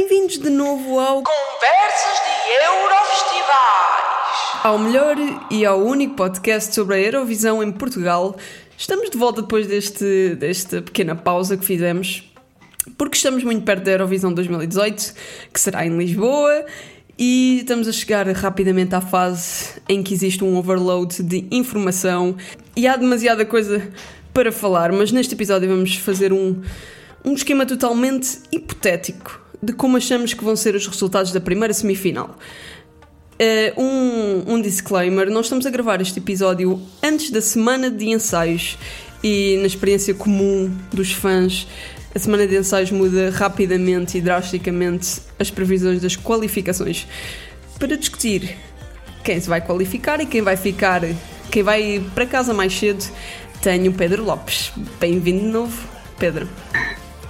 Bem-vindos de novo ao Conversas de Eurofestivais. ao melhor e ao único podcast sobre a Eurovisão em Portugal. Estamos de volta depois deste, desta pequena pausa que fizemos, porque estamos muito perto da Eurovisão 2018, que será em Lisboa, e estamos a chegar rapidamente à fase em que existe um overload de informação e há demasiada coisa para falar, mas neste episódio vamos fazer um, um esquema totalmente hipotético de como achamos que vão ser os resultados da primeira semifinal. Uh, um, um disclaimer: nós estamos a gravar este episódio antes da semana de ensaios e, na experiência comum dos fãs, a semana de ensaios muda rapidamente e drasticamente as previsões das qualificações. Para discutir quem se vai qualificar e quem vai ficar, quem vai para casa mais cedo, tenho Pedro Lopes. Bem-vindo de novo, Pedro.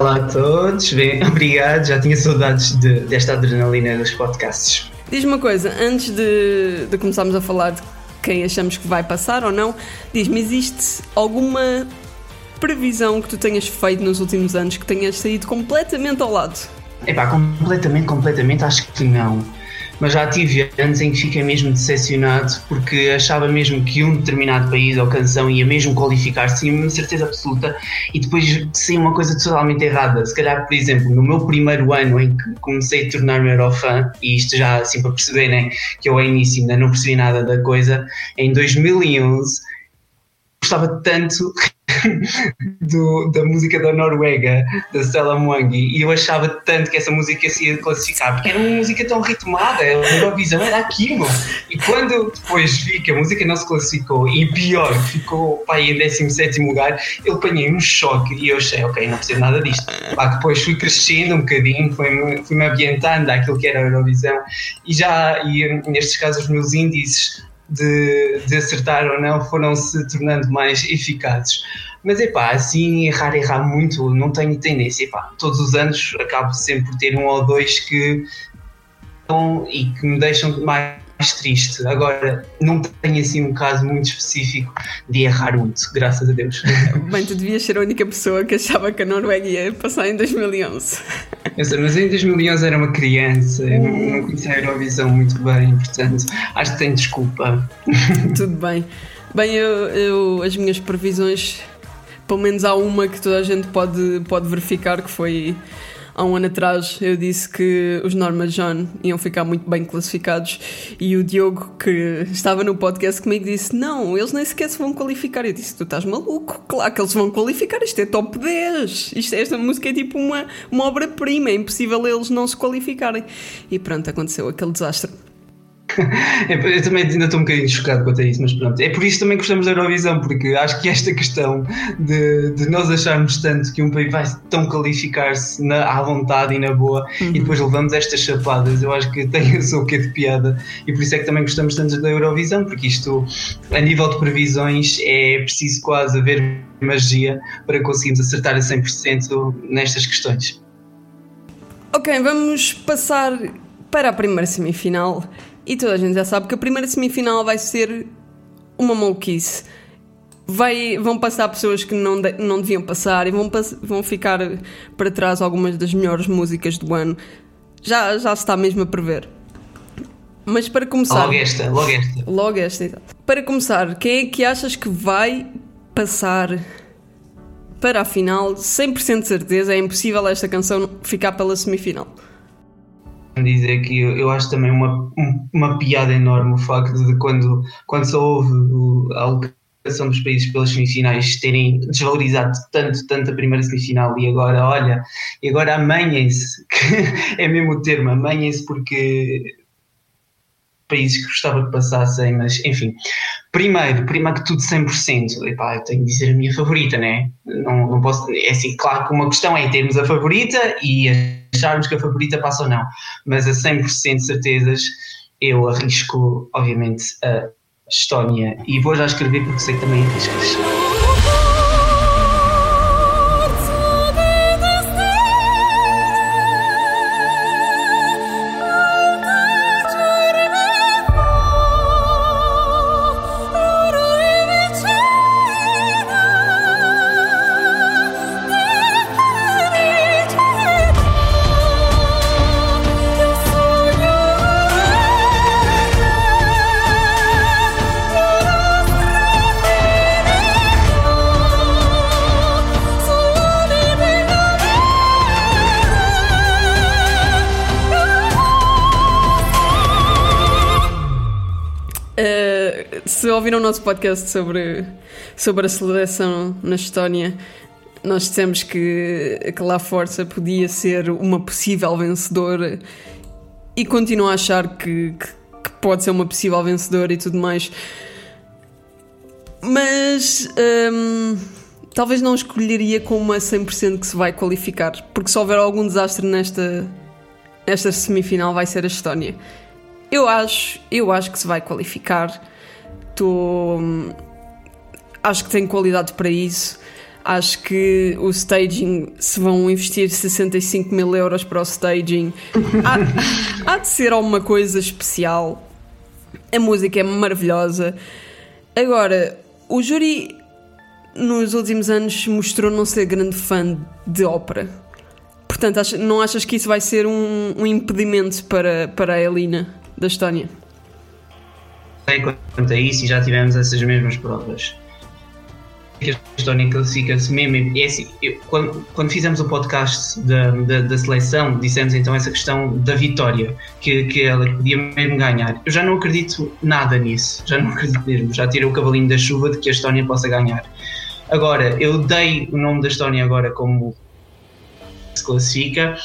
Olá a todos, bem, obrigado. Já tinha saudades de- desta adrenalina dos podcasts. Diz-me uma coisa, antes de, de começarmos a falar de quem achamos que vai passar ou não, diz-me, existe alguma previsão que tu tenhas feito nos últimos anos que tenhas saído completamente ao lado? Epá, completamente, completamente acho que não. Mas já tive anos em que fiquei mesmo decepcionado porque achava mesmo que um determinado país ou canção ia mesmo qualificar-se, tinha uma certeza absoluta, e depois saiu uma coisa totalmente errada. Se calhar, por exemplo, no meu primeiro ano em que comecei a tornar-me eurofã, e isto já assim para perceber né, que eu ao início ainda não percebi nada da coisa, em 2011 gostava tanto do- da música da Noruega, da Stella Mwangi, e eu achava tanto que essa música se ia classificar, porque era uma música tão ritmada, a Eurovisão era aquilo. E quando depois vi que a música não se classificou, e pior, ficou pá, em 17 lugar, eu apanhei um choque e eu achei, ok, não preciso nada disto. Pá, depois fui crescendo um bocadinho, fui-me fui ambientando àquilo que era a Eurovisão, e já, e nestes casos, os meus índices de, de acertar ou não foram se tornando mais eficazes. Mas é pá, assim, errar, errar muito, não tenho tendência. Epá, todos os anos acabo sempre por ter um ou dois que e que me deixam mais triste. Agora, não tenho assim um caso muito específico de errar muito, graças a Deus. Bem, tu devias ser a única pessoa que achava que a Noruega ia passar em 2011. Eu sei, mas em 2011 era uma criança, não, não conhecia a Eurovisão muito bem, portanto, acho que tenho desculpa. Tudo bem. Bem, eu, eu- as minhas previsões, pelo menos há uma que toda a gente pode, pode verificar, que foi há um ano atrás eu disse que os Norma John iam ficar muito bem classificados e o Diogo, que estava no podcast comigo, disse: Não, eles nem sequer se vão qualificar. Eu disse: Tu estás maluco? Claro que eles vão qualificar, isto é top 10. Isto, esta música é tipo uma, uma obra-prima, é impossível eles não se qualificarem. E pronto, aconteceu aquele desastre. É, Eu também ainda estou um bocadinho chocado quanto a isso, mas pronto. É por isso também que gostamos da Eurovisão, porque acho que esta questão de, de nós acharmos tanto que um país vai tão qualificar-se à vontade e na boa e depois levamos estas chapadas, eu acho que tem o seu quê de piada e por isso é que também gostamos tanto da Eurovisão, porque isto, a nível de previsões, é preciso quase haver magia para conseguirmos acertar a 100% nestas questões. Ok, vamos passar para a primeira semifinal. E toda a gente já sabe que a primeira semifinal vai ser uma maluquice. Vai, vão passar pessoas que não, de- não deviam passar e vão, pass- vão ficar para trás algumas das melhores músicas do ano. Já, já se está mesmo a prever. Mas para começar. Logo esta, logo esta. Logo esta, exato. Para começar, quem é que achas que vai passar para a final? 100% de certeza, é impossível esta canção ficar pela semifinal. Dizer que eu, eu acho também uma, um- uma piada enorme o facto de quando, quando só houve o- a alocação dos países pelas semifinais terem desvalorizado tanto, tanto a primeira semifinal e agora, olha, e agora amanhem-se, é mesmo o termo, amanhem-se porque países que gostava que passassem, mas enfim. Primeiro, primeiro que tudo 100%, epá, eu tenho de dizer a minha favorita, né? Não, não posso, é assim, claro que uma questão é termos a favorita e acharmos que a favorita passa ou não, mas a 100% de certezas eu arrisco, obviamente, a Estónia e vou já escrever porque sei que também arriscas. Ouviram o nosso podcast sobre, sobre a seleção na Estónia, nós dissemos que, que lá Força podia ser uma possível vencedora e continuo a achar que, que, que pode ser uma possível vencedora e tudo mais. Mas hum, talvez não escolheria como a 100% que se vai qualificar, porque se houver algum desastre nesta, nesta semifinal vai ser a Estónia. Eu acho, eu acho que se vai qualificar. Acho que tem qualidade para isso. Acho que o staging, se vão investir 65 mil euros para o staging, há, há de ser alguma coisa especial. A música é maravilhosa. Agora, o júri nos últimos anos mostrou não ser grande fã de ópera. Portanto, não achas que isso vai ser um, um impedimento para, para a Elina da Estónia? Sei quanto a isso e já tivemos essas mesmas provas que a Estónia classifica-se mesmo. É assim, eu, quando, quando, fizemos o podcast da, da, da, seleção, dissemos então essa questão da vitória, que, que ela podia mesmo ganhar. Eu já não acredito nada nisso, já não acredito mesmo. Já tirei o cavalinho da chuva de que a Estónia possa ganhar. Agora, eu dei o nome da Estónia agora como se classifica,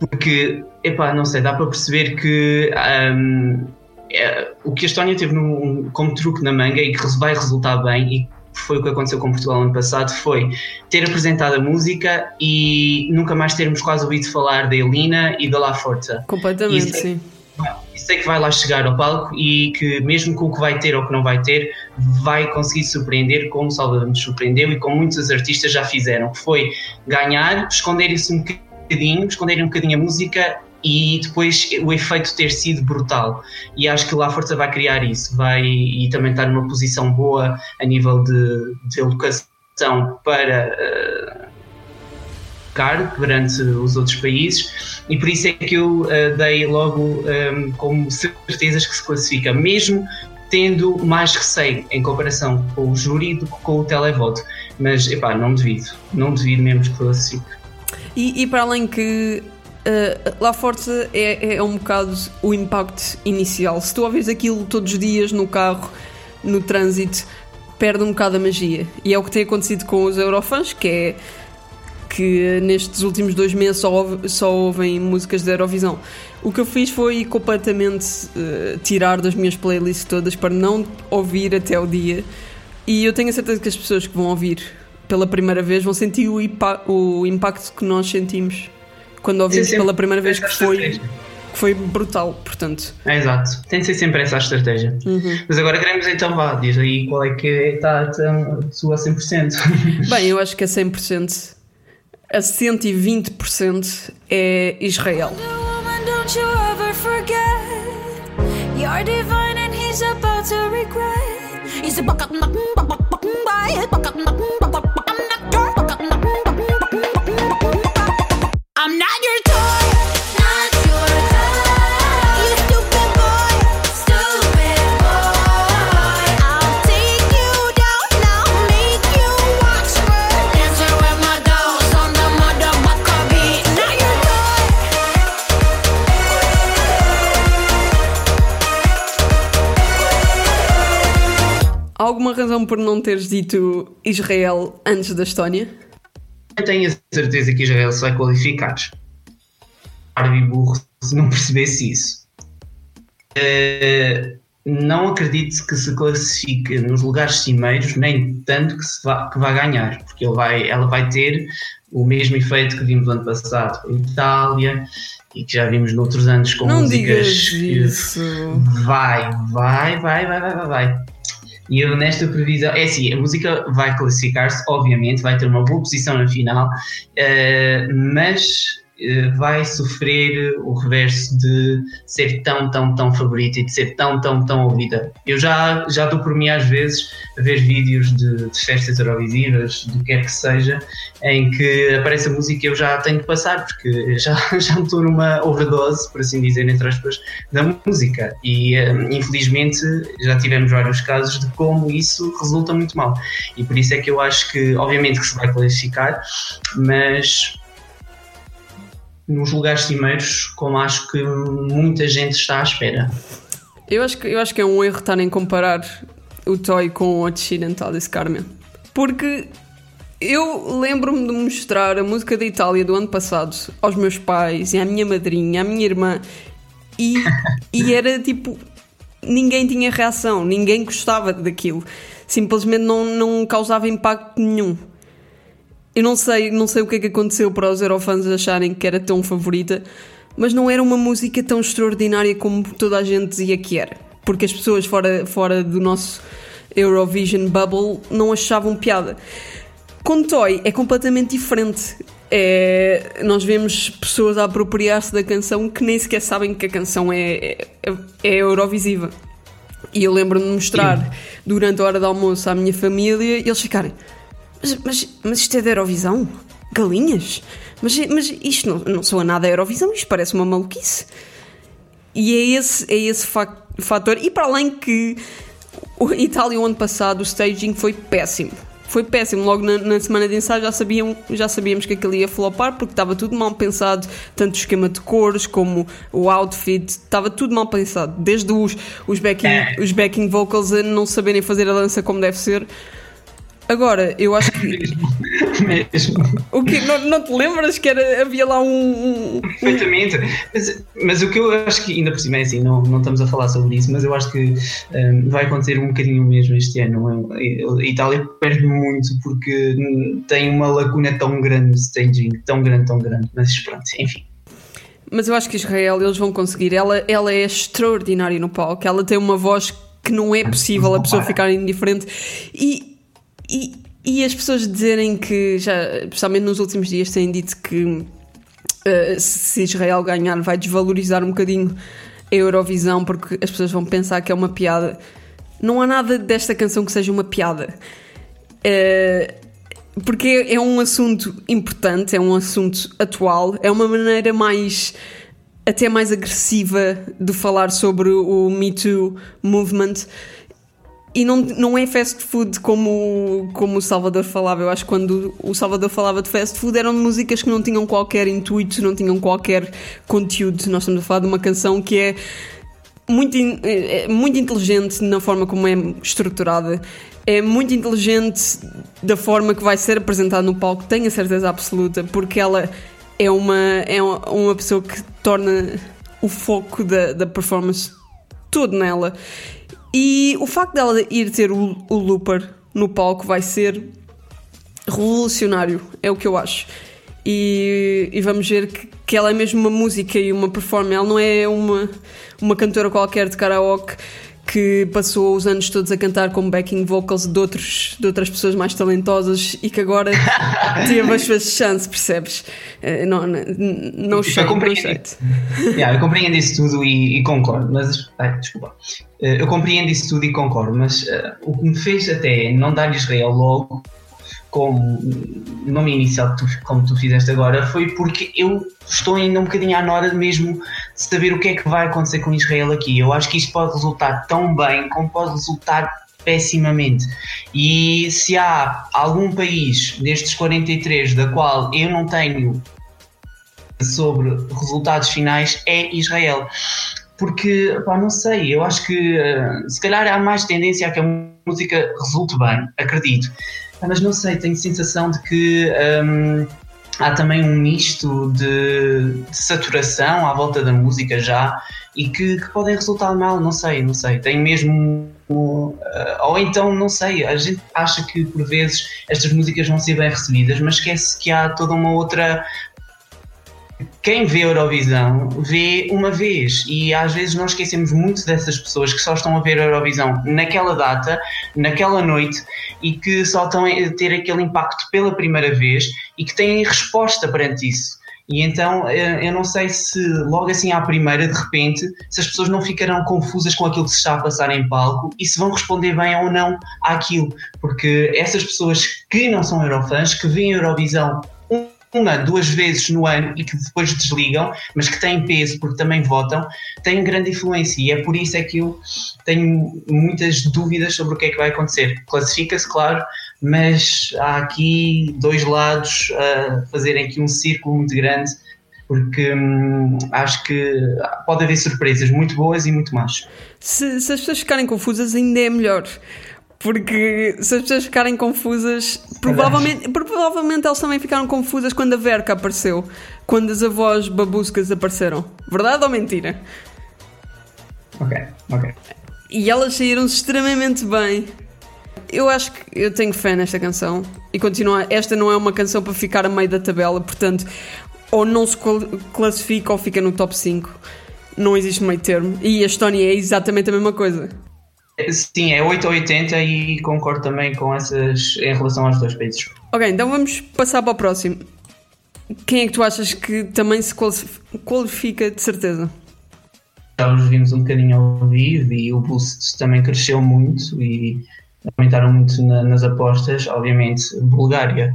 porque, epá, não sei, dá para perceber que. Um, é, o que a Estónia teve no, como truque na manga e que vai resultar bem e foi o que aconteceu com Portugal ano passado, foi ter apresentado a música e nunca mais termos quase ouvido falar da Elina e da La Forza. Completamente, isso, sim. Isso é que vai lá chegar ao palco e que mesmo com o que vai ter ou que não vai ter, vai conseguir surpreender como Salvador nos surpreendeu e como muitos artistas já fizeram, que foi ganhar, esconderem-se um bocadinho, esconderem um bocadinho a música e depois o efeito ter sido brutal. E acho que lá a Força vai criar isso, vai e também estar numa posição boa a nível de, de para uh, perante os outros países, e por isso é que eu uh, dei logo um, eh, como certezas que se classifica, mesmo tendo mais receio em comparação com o júri do que com o televoto. Mas, epá, não devido, não devido mesmo que classifique. E, e para além que Uh, lá Força é, é um bocado o impacto inicial. Se tu ouves aquilo todos os dias no carro, no trânsito, perde um bocado a magia. E é o que tem acontecido com os Eurofans, que é que nestes últimos dois meses só, ouve, só ouvem músicas da Eurovisão. O que eu fiz foi completamente uh, tirar das minhas playlists todas para não ouvir até o dia. E eu tenho a certeza que as pessoas que vão ouvir pela primeira vez vão sentir o, o impacto que nós sentimos quando ouvimos pela primeira vez que foi, que foi brutal, portanto. É, exato, tem de ser sempre essa a estratégia. Uhum. Mas agora queremos então, vá, diz aí qual é que está a sua 100%. Bem, eu acho que a 100%, a 120% é Israel. He's razão por não teres dito Israel antes da Estónia? Eu tenho a certeza que Israel se vai qualificar. Árabe burro se não percebesse isso. Uh, não acredito que se classifique nos lugares cimeiros, nem tanto que, se vá, que vá ganhar, porque ele vai, ela vai ter o mesmo efeito que vimos no ano passado com a Itália e que já vimos noutros anos com não músicas. Isso. Vai, vai, vai, vai, vai, vai. E eu nesta previsão, é assim, a música vai classificar-se, obviamente, vai ter uma boa posição na final, uh, mas vai sofrer o reverso de ser tão, tão, tão favorita e de ser tão, tão, tão ouvida. Eu já, já dou por mim às vezes a ver vídeos de, de festas eurovisivas, do que quer que seja, em que aparece a música e eu já tenho de passar, porque já, já estou numa overdose, por assim dizer, entre aspas, da música. E um, infelizmente já tivemos vários casos de como isso resulta muito mal. E por isso é que eu acho que, obviamente, que se vai qualificar, mas nos lugares cimeiros, como acho que muita gente está à espera. Eu acho, que, eu acho que é um erro estarem a comparar o Toy com o Occidental desse Carmen. Porque eu lembro-me de mostrar a música da Itália do ano passado aos meus pais e à minha madrinha, à minha irmã, e, e era tipo. Ninguém tinha reação, ninguém gostava daquilo. Simplesmente não, não causava impacto nenhum. Eu não sei, não sei o que é que aconteceu para os Eurofans acharem que era tão favorita, mas não era uma música tão extraordinária como toda a gente dizia que era. Porque as pessoas fora, fora do nosso Eurovision Bubble não achavam piada. Com Toy é completamente diferente. É, nós vemos pessoas a apropriar-se da canção que nem sequer sabem que a canção é, é, é Eurovisiva. E eu lembro-me de mostrar Sim. durante a hora do almoço à minha família e eles ficarem: Mas, mas, mas isto é da Eurovisão? Galinhas? Mas, mas isto não, não soa nada a Eurovisão, isto parece uma maluquice. E é esse, é esse fator. E para além que o Itália, o ano passado, o staging foi péssimo. Foi péssimo. Logo na, na, semana de ensaio já, sabiam, já sabíamos que aquilo ia flopar porque estava tudo mal pensado, tanto o esquema de cores como o outfit, estava tudo mal pensado. Desde os, os, backing, é. os backing vocals a não saberem fazer a dança como deve ser. Agora, eu acho que. Mesmo. O que não, não, te lembras que era, havia lá um. um... Perfeitamente. Mas, mas, o que eu acho que, ainda por cima, é assim, não, não estamos a falar sobre isso, mas eu acho que um, vai acontecer um bocadinho mesmo este ano. A Itália perde muito porque tem uma lacuna tão grande de staging, tão grande, tão grande. Mas pronto, enfim. Mas eu acho que Israel eles vão conseguir. Ela, ela é extraordinária no palco. Ela tem uma voz que não é possível a pessoa ficar indiferente. E e, e as pessoas dizerem que, já, especialmente nos últimos dias, têm dito que uh, se Israel ganhar vai desvalorizar um bocadinho a Eurovisão porque as pessoas vão pensar que é uma piada. Não há nada desta canção que seja uma piada. Uh, porque é um assunto importante, é um assunto atual, é uma maneira mais até mais agressiva de falar sobre o Me Too movement e não, não é fast food como, como o Salvador falava. Eu acho que quando o Salvador falava de fast food eram músicas que não tinham qualquer intuito, não tinham qualquer conteúdo. Nós estamos a falar de uma canção que é muito, é, é muito inteligente na forma como é estruturada. É muito inteligente da forma que vai ser apresentada no palco, tenho a certeza absoluta, porque ela é uma, é uma pessoa que torna o foco da, da performance todo nela. E o facto dela ir ter o, o looper no palco vai ser revolucionário, é o que eu acho. E, e, vamos ver que, que ela é mesmo uma música e uma performance, ela não é uma, uma cantora qualquer de karaoke que passou os anos todos a cantar com backing vocals de, outros, de outras pessoas mais talentosas e que agora teve as suas chances, percebes? Eh, não, não, não sei, eu compreendo, yeah, eu compreendo isso tudo e, e concordo, mas ai, desculpa. Eh, eu compreendo isso tudo e concordo, mas uh, o que me fez até não dar Israel logo como nome inicial tu, como tu fizeste agora foi porque eu estou ainda um bocadinho à hora mesmo de saber o que é que vai acontecer com Israel aqui. Eu acho que isto pode resultar tão bem como pode resultar pessimamente. E se há algum país destes 43 da qual eu não tenho sobre resultados finais é Israel. Porque, pá, não sei, eu acho que uh, se calhar há mais tendência a que a música resulte bem, acredito mas não sei, tenho sensação de que um, há também um misto de, de, saturação à volta da música já e que, que podem resultar mal, não sei, não sei. Tem mesmo. Uh, ou então, não sei, a gente acha que por vezes estas músicas vão ser bem recebidas, mas esquece que há toda uma outra quem vê Eurovisão vê uma vez e às vezes nós esquecemos muito dessas pessoas que só estão a ver Eurovisão naquela data, naquela noite e que só estão a ter aquele impacto pela primeira vez e que têm resposta perante isso. E então eh, eu não sei se logo assim à primeira, de repente, se as pessoas não ficarão confusas com aquilo que se está a passar em palco e se vão responder bem ou não àquilo. Porque essas pessoas que não são Eurofãs, que veem Eurovisão uma, duas vezes no ano e que depois desligam, mas que têm peso porque também votam, têm grande influência e é por isso é que eu tenho muitas dúvidas sobre o que é que vai acontecer. Classifica-se, claro, mas há aqui dois lados a fazerem aqui um círculo muito grande porque hum, acho que pode haver surpresas muito boas e muito más. Se, se as pessoas ficarem confusas, ainda é melhor. Porque se as pessoas ficarem confusas, provavelmente, provavelmente elas também ficaram confusas quando a Verka apareceu, quando as avós babuscas apareceram. Verdade ou mentira? Ok, ok. E elas saíram extremamente bem. Eu acho que eu tenho fé nesta canção e continua. Esta não é uma canção para ficar a meio da tabela, portanto, ou não se classifica ou fica no top 5. Não existe meio termo. E a Estónia é exatamente a mesma coisa. Sim, é 8 ou 80 e concordo também com essas em relação aos dois países. Ok, então vamos passar para o próximo. Quem é que tu achas que também se qualif- qualifica de certeza? Já os vimos um bocadinho ao vivo e o boost também cresceu muito e aumentaram muito na- nas apostas. Obviamente, Bulgária.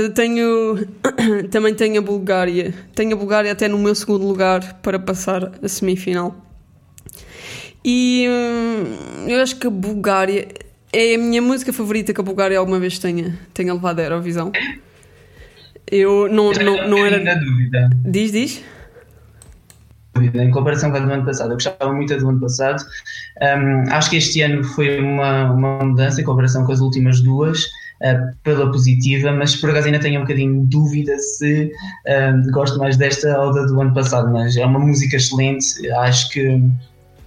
Eu tenho. também tenho a Bulgária. Tenho a Bulgária até no meu segundo lugar para passar a semifinal. E hum, eu acho que a Bulgária é a minha música favorita que a Bulgária alguma vez tenha, tenha levado à Eurovisão. Eu não, não, não Na era. dúvida. Diz, diz? Em comparação com a do ano passado, eu gostava muito da do ano passado. Um, acho que este ano foi uma, uma mudança em comparação com as últimas duas, pela positiva, mas por acaso ainda tenho um bocadinho de dúvida se um, gosto mais desta ou da do ano passado. Mas é uma música excelente, acho que.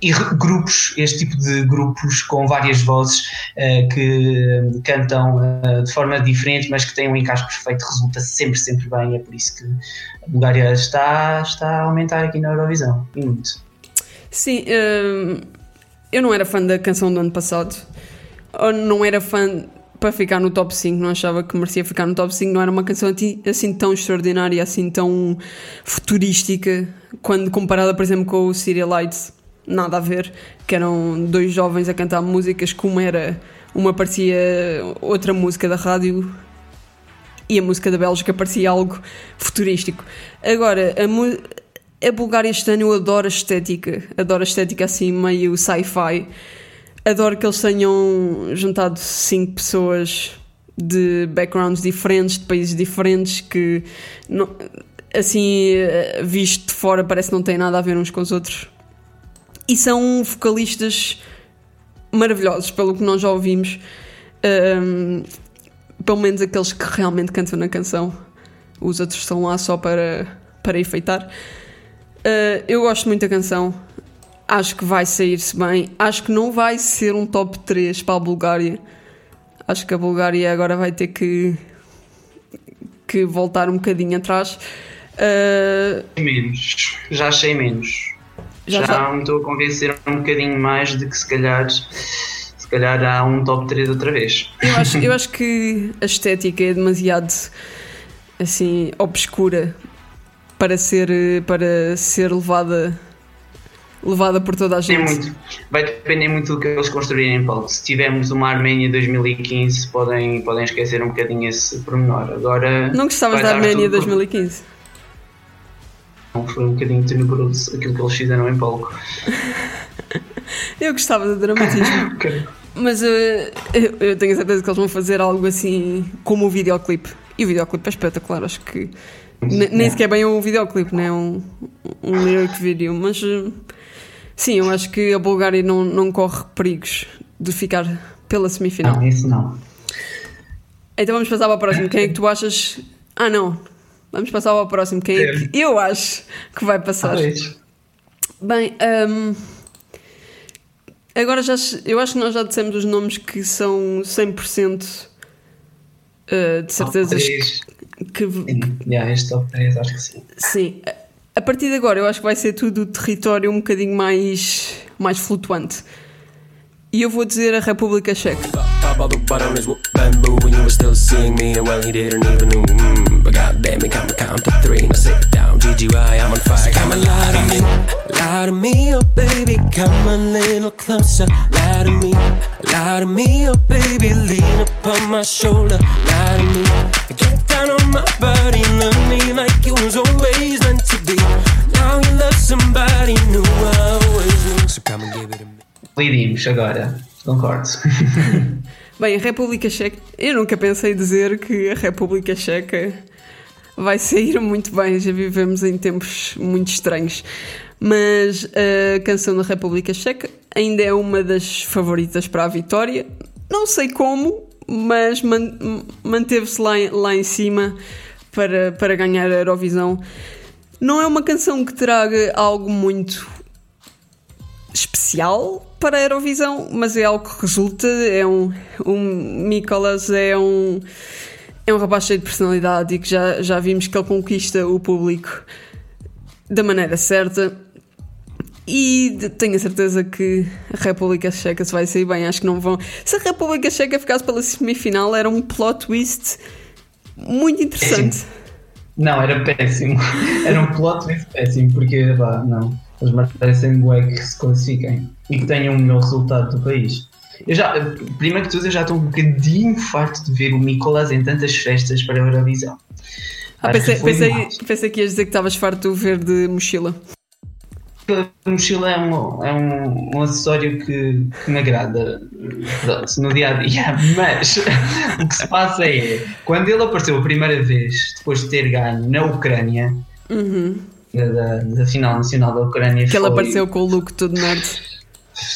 E grupos, este tipo de grupos com várias vozes uh, que cantam uh, de forma diferente, mas que têm um encaixe perfeito, resulta sempre, sempre bem. É por isso que a Bulgária está, está a aumentar aqui na Eurovisão. E muito. Sim, eu não era fã da canção do ano passado. Ou não era fã para ficar no top 5, não achava que merecia ficar no top 5. Não era uma canção assim tão extraordinária, assim tão futurística, quando comparada, por exemplo, com o City Lights. Nada a ver, que eram dois jovens a cantar músicas, como era uma parecia outra música da rádio e a música da Bélgica parecia algo futurístico. Agora, a, a Bulgária este ano eu adoro a estética, adoro a estética assim meio sci-fi. Adoro que eles tenham juntado cinco pessoas de backgrounds diferentes, de países diferentes, que não- assim, eh, visto de fora, parece que não tem nada a ver uns com os outros. E são vocalistas maravilhosos, pelo que nós já ouvimos. Ahm, pelo menos aqueles que realmente cantam na canção. Os outros estão lá só para, para enfeitar. Uh, eu gosto muito da canção. Acho que vai sair-se bem. Acho que não vai ser um top 3 para a Bulgária. Acho que a Bulgária agora vai ter que, que voltar um bocadinho atrás. Uh, Menos. Já achei menos. Já Já, já- me estou a convencer um bocadinho mais de que se calhar, se calhar há um top 3 outra vez. eu, acho, eu acho que a estética é demasiado assim obscura para ser, para ser levada, levada por toda a Tem gente. muito. Vai depender muito do que eles construírem em palco. Se tivermos uma Arménia 2015, podem, podem esquecer um bocadinho esse pormenor. Agora. Não gostavas da Arménia tudo por- 2015? Foi um bocadinho tenebroso aquilo que eles fizeram em palco. Eu gostava do dramatismo. Mas eh, eu, eu tenho a certeza que eles vão fazer algo assim como o videoclipe. E o videoclipe é espetacular, acho que. ne- Nem sequer bem um videoclipe, né? Um, um lyric video. Mas eh, sim, eu acho que a Bulgária não, não corre perigos de ficar pela semifinal. Não, isso não. Então vamos passar para o próximo. Quem é que tu achas. Ah, não. Vamos passar para o próximo. Quem é que eu acho que vai passar? Talvez. Bem, hum, agora já eu acho que nós já dissemos os nomes que são 100% uh, de certezas Três. que, Sim, yeah, este top 3 acho que sim. sim, a- partir de agora eu acho que vai ser tudo território um bocadinho mais, mais flutuante. E eu vou dizer a República Checa. But goddamn it come count to three. I sit down GGY I'm on fire. Come and lie to me lie to me oh baby. Come a little closer lie to me lie to me oh baby. Lean upon my shoulder lie to me get down on my body love me like it was always meant to be. Now you love somebody new I always knew. So come and give it to me. Lidimos agora, concordo. Bem, a República Checa. Eu nunca pensei dizer que a República Checa vai sair muito bem, já vivemos em tempos muito estranhos. Mas a canção da República Checa ainda é uma das favoritas para a vitória. Não sei como, mas man- manteve-se lá, lá em cima para, para ganhar a Eurovisão. Não é uma canção que traga algo muito especial para a Eurovisão, mas é algo que resulta. É um, um Nicolas é um é um rapaz cheio de personalidade e que já, já vimos que ele conquista o público da maneira certa. E tenho a certeza que a República Checa se vai sair bem. Acho que não vão. Se a República Checa ficasse pela semifinal, era um plot twist muito interessante. Não, era péssimo. Era um plot twist péssimo, porque, pá, não. Eles merecem bué que se classifiquem e que tenham o melhor resultado do país. Eu já, primeiro que tudo, eu já estou um bocadinho farto de ver o Nicolas em tantas festas para a Eurovisão. Ah, pensei, pensei, pensei que ias dizer que estavas farto de ver de mochila. A mochila é um, é um, um acessório que, que me agrada pronto, no dia a dia, mas o que se passa é quando ele apareceu a primeira vez, depois de ter ganho na Ucrânia, da, da- da final nacional da Ucrânia, Uhum. Que ele apareceu com o look todo nerd.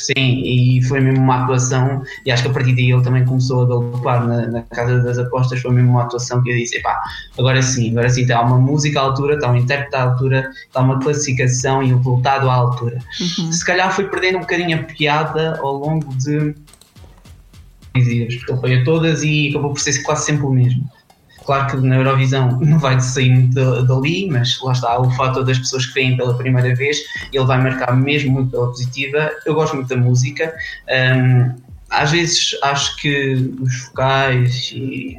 Sim, e foi mesmo uma atuação, e acho que a partir daí ele também começou a galopar na, na casa das apostas. Foi mesmo uma atuação que eu disse: epá, agora sim, agora sim, está uma música à altura, está um intérprete à altura, está uma classificação e um resultado à altura. Se calhar foi perdendo um bocadinho a piada ao longo de dias, porque ele foi a todas e acabou por ser quase sempre o mesmo. Claro que na Eurovisão não vai sair dali, mas lá está o fator das pessoas que vêm pela primeira vez, ele vai marcar mesmo muito pela positiva. Eu gosto muito da música. hum, às vezes acho que os vocais e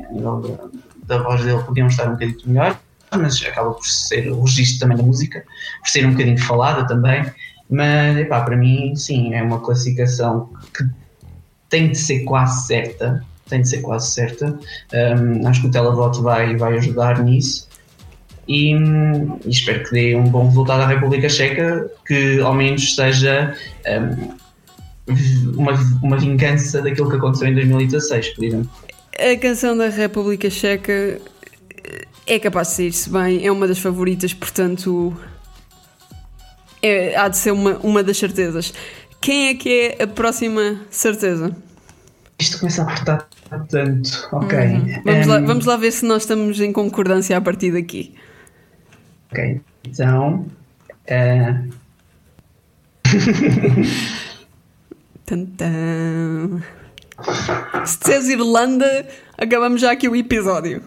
da voz dele podiam estar um bocadinho melhor, mas acaba por ser o registro também da música, por ser um bocadinho falada também. Mas epá, para mim, sim, é uma classificação que tem de ser quase certa. Tem de ser quase certa. Um, acho que o televoto vai, vai ajudar nisso. E, e espero que dê um bom resultado à República Checa, que ao menos seja um, uma, uma vingança daquilo que aconteceu em 2016, por exemplo. A canção da República Checa é capaz de sair-se bem, é uma das favoritas, portanto é- há de ser uma, uma das certezas. Quem é que é a próxima certeza? Isto começa a apertar tanto. Ok. Vamos, lá, Um, vamos lá ver se nós estamos em concordância a partir daqui. Ok, então. eh, Tan, tan. Se disseres Irlanda, acabamos já aqui o episódio.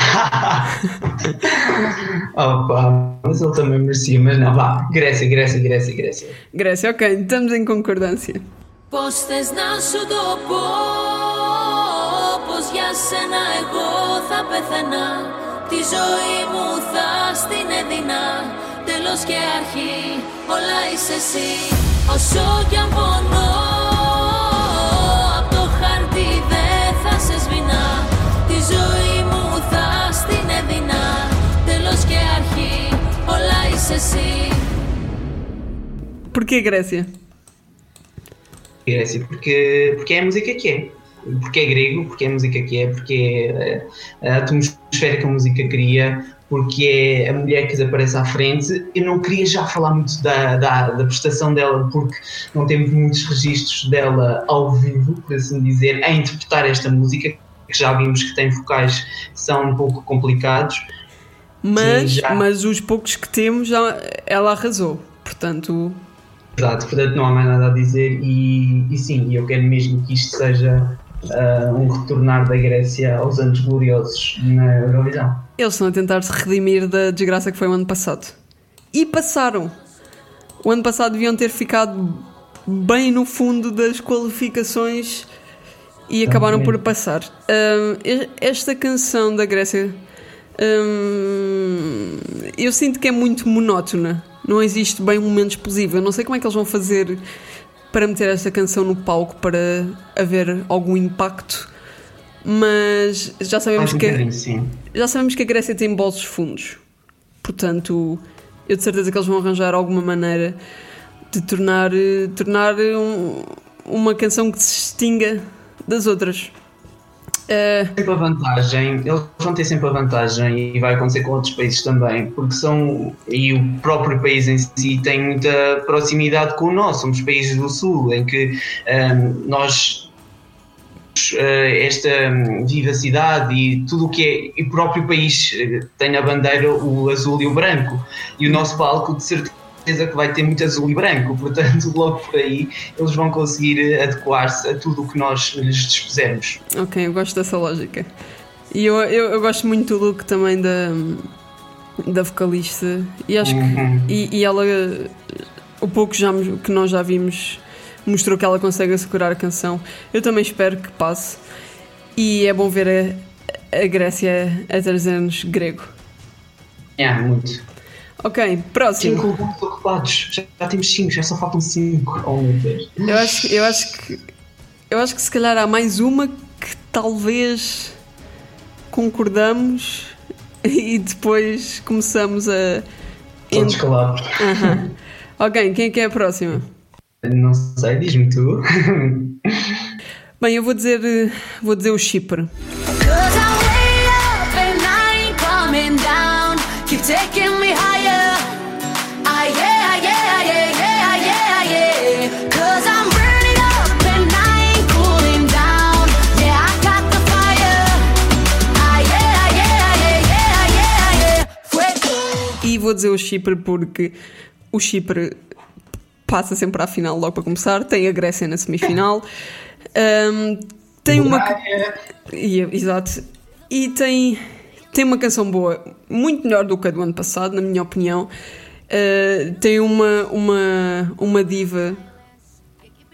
opa, mas ele também merecia, mas não, vá. Grécia, Grécia, Grécia, Grécia. Grécia, ok, estamos em concordância. Πώς θες να σου το πω Πως για σένα εγώ θα πεθαίνα. Τη ζωή μου θα στην έδινα. Τέλος και αρχή όλα είσαι εσύ. Όσο κι αν πονώ Απ' το χαρτί δεν θα σε σβηνά Τη ζωή μου θα στην έδινα. Τέλος και αρχή όλα είσαι εσύ. Porquê Grécia? Grécia, porque, porque é a música que é. Porque é grego, porque é a música que é, porque é a atmosfera que a música cria, porque é a mulher que desaparece à frente. Eu não queria já falar muito da, da, da prestação dela, porque não temos muitos registros dela ao vivo, por assim dizer, a interpretar esta música, que já vimos que tem vocais que são um pouco complicados. Mas, já. mas os poucos que temos, já, ela arrasou. Portanto, Exato, portanto não há mais nada a dizer e, e sim, eu quero mesmo que isto seja ah, um retornar da Grécia aos anos gloriosos na Eurovisão. eles estão a tentar se redimir da desgraça que foi o ano passado. E passaram. O ano passado deviam ter ficado bem no fundo das qualificações e acabaram por passar. E- esta canção da Grécia hum, eu sinto que é muito monótona. Não existe bem um momento explosivo. Eu não sei como é que eles vão fazer para meter esta canção no palco para haver algum impacto, mas já sabemos um que sim. já sabemos que a Grécia tem bolsos fundos. Portanto, eu de certeza que eles vão arranjar alguma maneira de tornar, eh, tornar um- uma canção que se distinga das outras. Eh, sempre a vantagem, eles vão ter sempre a vantagem e vai acontecer com outros países também, porque são, e o próprio país em si tem muita proximidade com o nosso, somos países do Sul, em que ahm, nós eh, esta hum, vivacidade e tudo o que é, e o próprio país eh, tem na bandeira o azul e o branco, e o nosso palco de certeza que vai ter muito azul e branco, portanto logo por aí eles vão conseguir adequar-se a tudo o que nós lhes dispusermos. ok, eu gosto dessa lógica. E eu, eu, eu gosto muito do look também da, da vocalista. E acho que. Uhum. E, e ela, o pouco já, que nós já vimos, mostrou que ela consegue assegurar a canção. Eu também espero que passe. E é bom ver a, a Grécia a trazer-nos grego. É, muito. Ok, próximo. Cinco lugares ocupados. Já, já temos cinco, já só faltam cinco. Oh meu Deus. Eu acho, que- eu acho que. Eu acho que se calhar há mais uma que talvez concordamos e depois começamos a. Todos calados. Aham. Ok, quem é que é a próxima? Não sei, diz-me tu. Bem, eu vou dizer, vou dizer o Chipre. Cause I'm way up and I ain't coming down. Keep taking vou dizer o Chipre porque o Chipre passa sempre à final logo para começar. Tem a Grécia na semifinal. Ahm, tem uma. E- exato. E tem, tem uma canção boa, muito melhor do que a do ano passado, na minha opinião. Uh, tem uma, uma, uma diva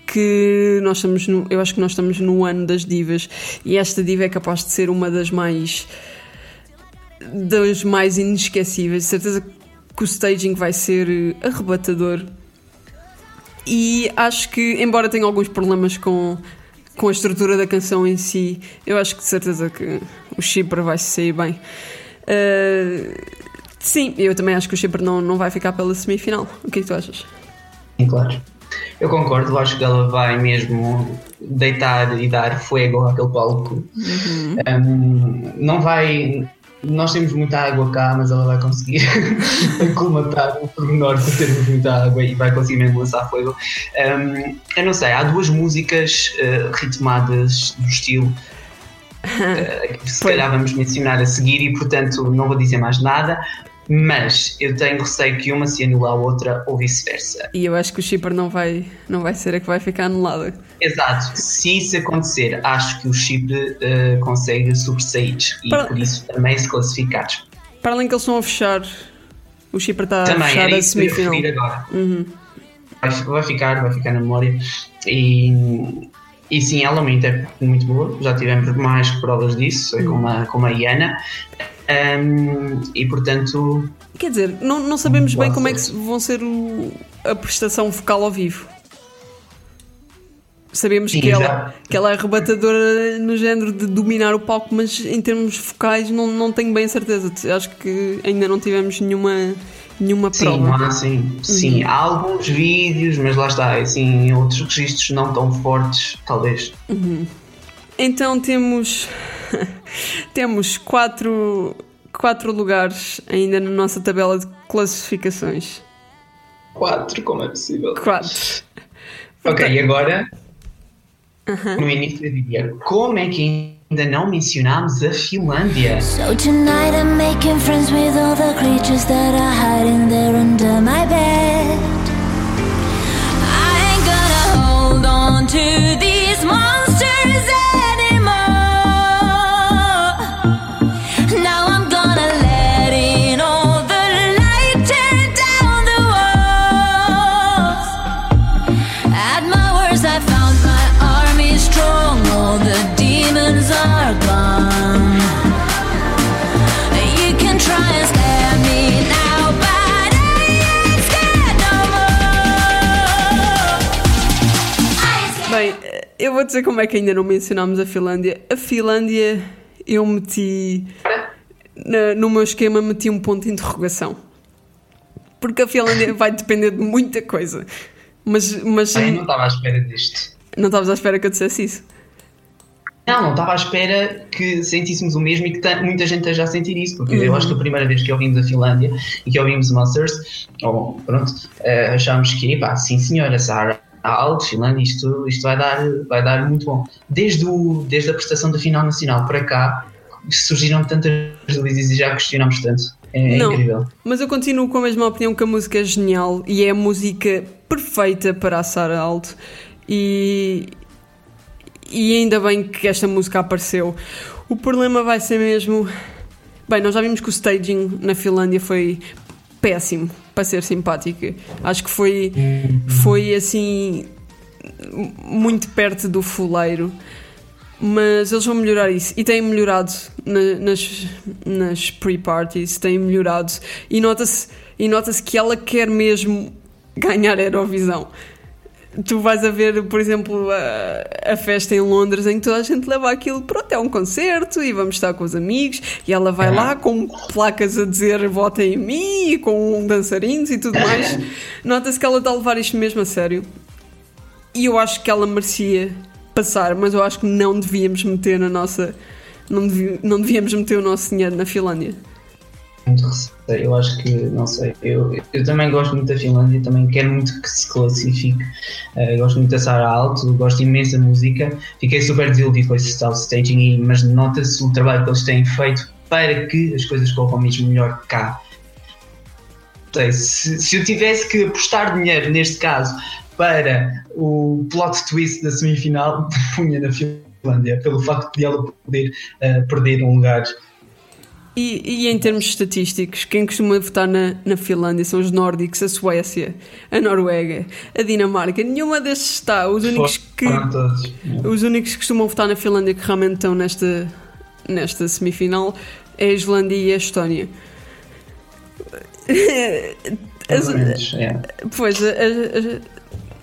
que nós estamos no, eu acho que nós estamos no ano das divas e esta diva é capaz de ser uma das mais das mais inesquecíveis. De certeza que o staging vai ser eh, arrebatador. E acho que, embora tenha alguns problemas com, com a estrutura da canção em si, eu acho que de certeza que o Chipre vai se sair bem. Uh, sim, eu também acho que o Chipre não, não vai ficar pela semifinal. O que é que tu achas? Sim, claro. Eu concordo, acho que ela vai mesmo deitar e dar fogo àquele palco. Um, não vai. Nós temos muita água cá, mas ela vai conseguir aclimatar o pormenor de termos muita água e vai conseguir mesmo lançar fogo. Um, eu não sei, há duas músicas uh, ritmadas do estilo uh, que se calhar vamos mencionar a seguir e portanto não vou dizer mais nada. Mas eu tenho receio que uma se anula a outra ou vice-versa. E eu acho que o Chipre não vai, não vai ser a que vai ficar anulada. Exato. Se isso acontecer, acho que o Chipre uh, consegue sobressair e Para- por isso também se classificar. Para além que eles estão a fechar, o Chipre está a também fechar a eu ia semifinal. referir agora. Vai, vai ficar, vai ficar na memória. E, e sim, ela é uma intérprete muito boa. Já tivemos mais provas disso, é como a, como a Iana. Um, e portanto, Quer dizer, não, não sabemos bem como é que ser. vão ser o- a prestação vocal ao vivo. Sabemos Sim, que, ela, que ela é arrebatadora no género de dominar o palco, mas em termos focais não, não tenho bem a certeza. Acho que ainda não tivemos nenhuma, nenhuma sim, prova. há, sim, sim, há alguns vídeos, mas lá está, assim, outros registros não tão fortes, talvez. Então temos temos quatro, quatro lugares ainda na nossa tabela de classificações. Quatro, como é possível? Quatro. Ok, e agora, no início eu diria, como é que ainda não mencionámos a Finlândia? So tonight I'm making friends with all the creatures that are hiding there under my bed. Eu vou dizer como é que ainda não mencionámos a Finlândia. A Finlândia, eu meti. na- no meu esquema, meti um ponto de interrogação. Porque a Finlândia vai depender de muita coisa. Mas, mas Eu não estava à espera disto. não estavas à espera que eu dissesse isso. Não, não estava à espera que sentíssemos o mesmo e que ta- muita gente esteja a sentir isso, porque eu acho que a primeira vez que ouvimos a Finlândia e que ouvimos Monsters, ou pronto, eh, achámos que, pá, sim senhora, Sara Alto, Finlândia, isto, isto vai, dar, vai dar muito bom. Desde, o, desde a prestação da final nacional para cá, surgiram tantas releases e já questionámos tanto. É, Não. incrível. Mas eu continuo com a mesma opinião que a música é genial e é a música perfeita para a Sarah Alto. E, e ainda bem que esta música apareceu. O problema vai ser mesmo. Bem, nós já vimos que o staging na Finlândia foi péssimo, para ser simpática. Acho que foi, foi assim. muito perto do fuleiro. Mas eles vão melhorar isso e têm melhorado na- nas, nas pre-parties, têm melhorado e nota-se e nota que ela quer mesmo ganhar a Eurovisão. Tu vais a ver, por exemplo, a, a festa em Londres em que toda a gente leva aquilo, pronto, é um concerto e vamos estar com os amigos e ela vai lá com placas a dizer votem em mim e com dançarinos e tudo mais. Nota-se que ela está a levar isto mesmo a sério e eu acho que ela merecia passar, mas eu acho que não devíamos meter na nossa. Não, devi- não devíamos meter o nosso dinheiro na Finlândia. Muito receio. Eu acho que, não sei, eu, eu também gosto muito da Finlândia, também quero muito que se classifique. Eh, gosto muito da Sara Alto, gosto imenso da música. Fiquei super desiludido com esse style staging, mas nota-se o trabalho que eles têm feito para que as coisas corram mesmo melhor cá. Se, se eu tivesse que apostar dinheiro, neste caso, para o plot twist da semifinal, punha na Finlândia, pelo facto de ela poder eh, perder um lugar E, e em termos estatísticos, quem costuma votar na, na Finlândia são os nórdicos, a Suécia, a Noruega, a Dinamarca. Nenhuma destes está. Os únicos que, os únicos que costumam votar na Finlândia que realmente estão nesta, nesta semifinal é a Islândia e a Estónia. Menos, é. Pois,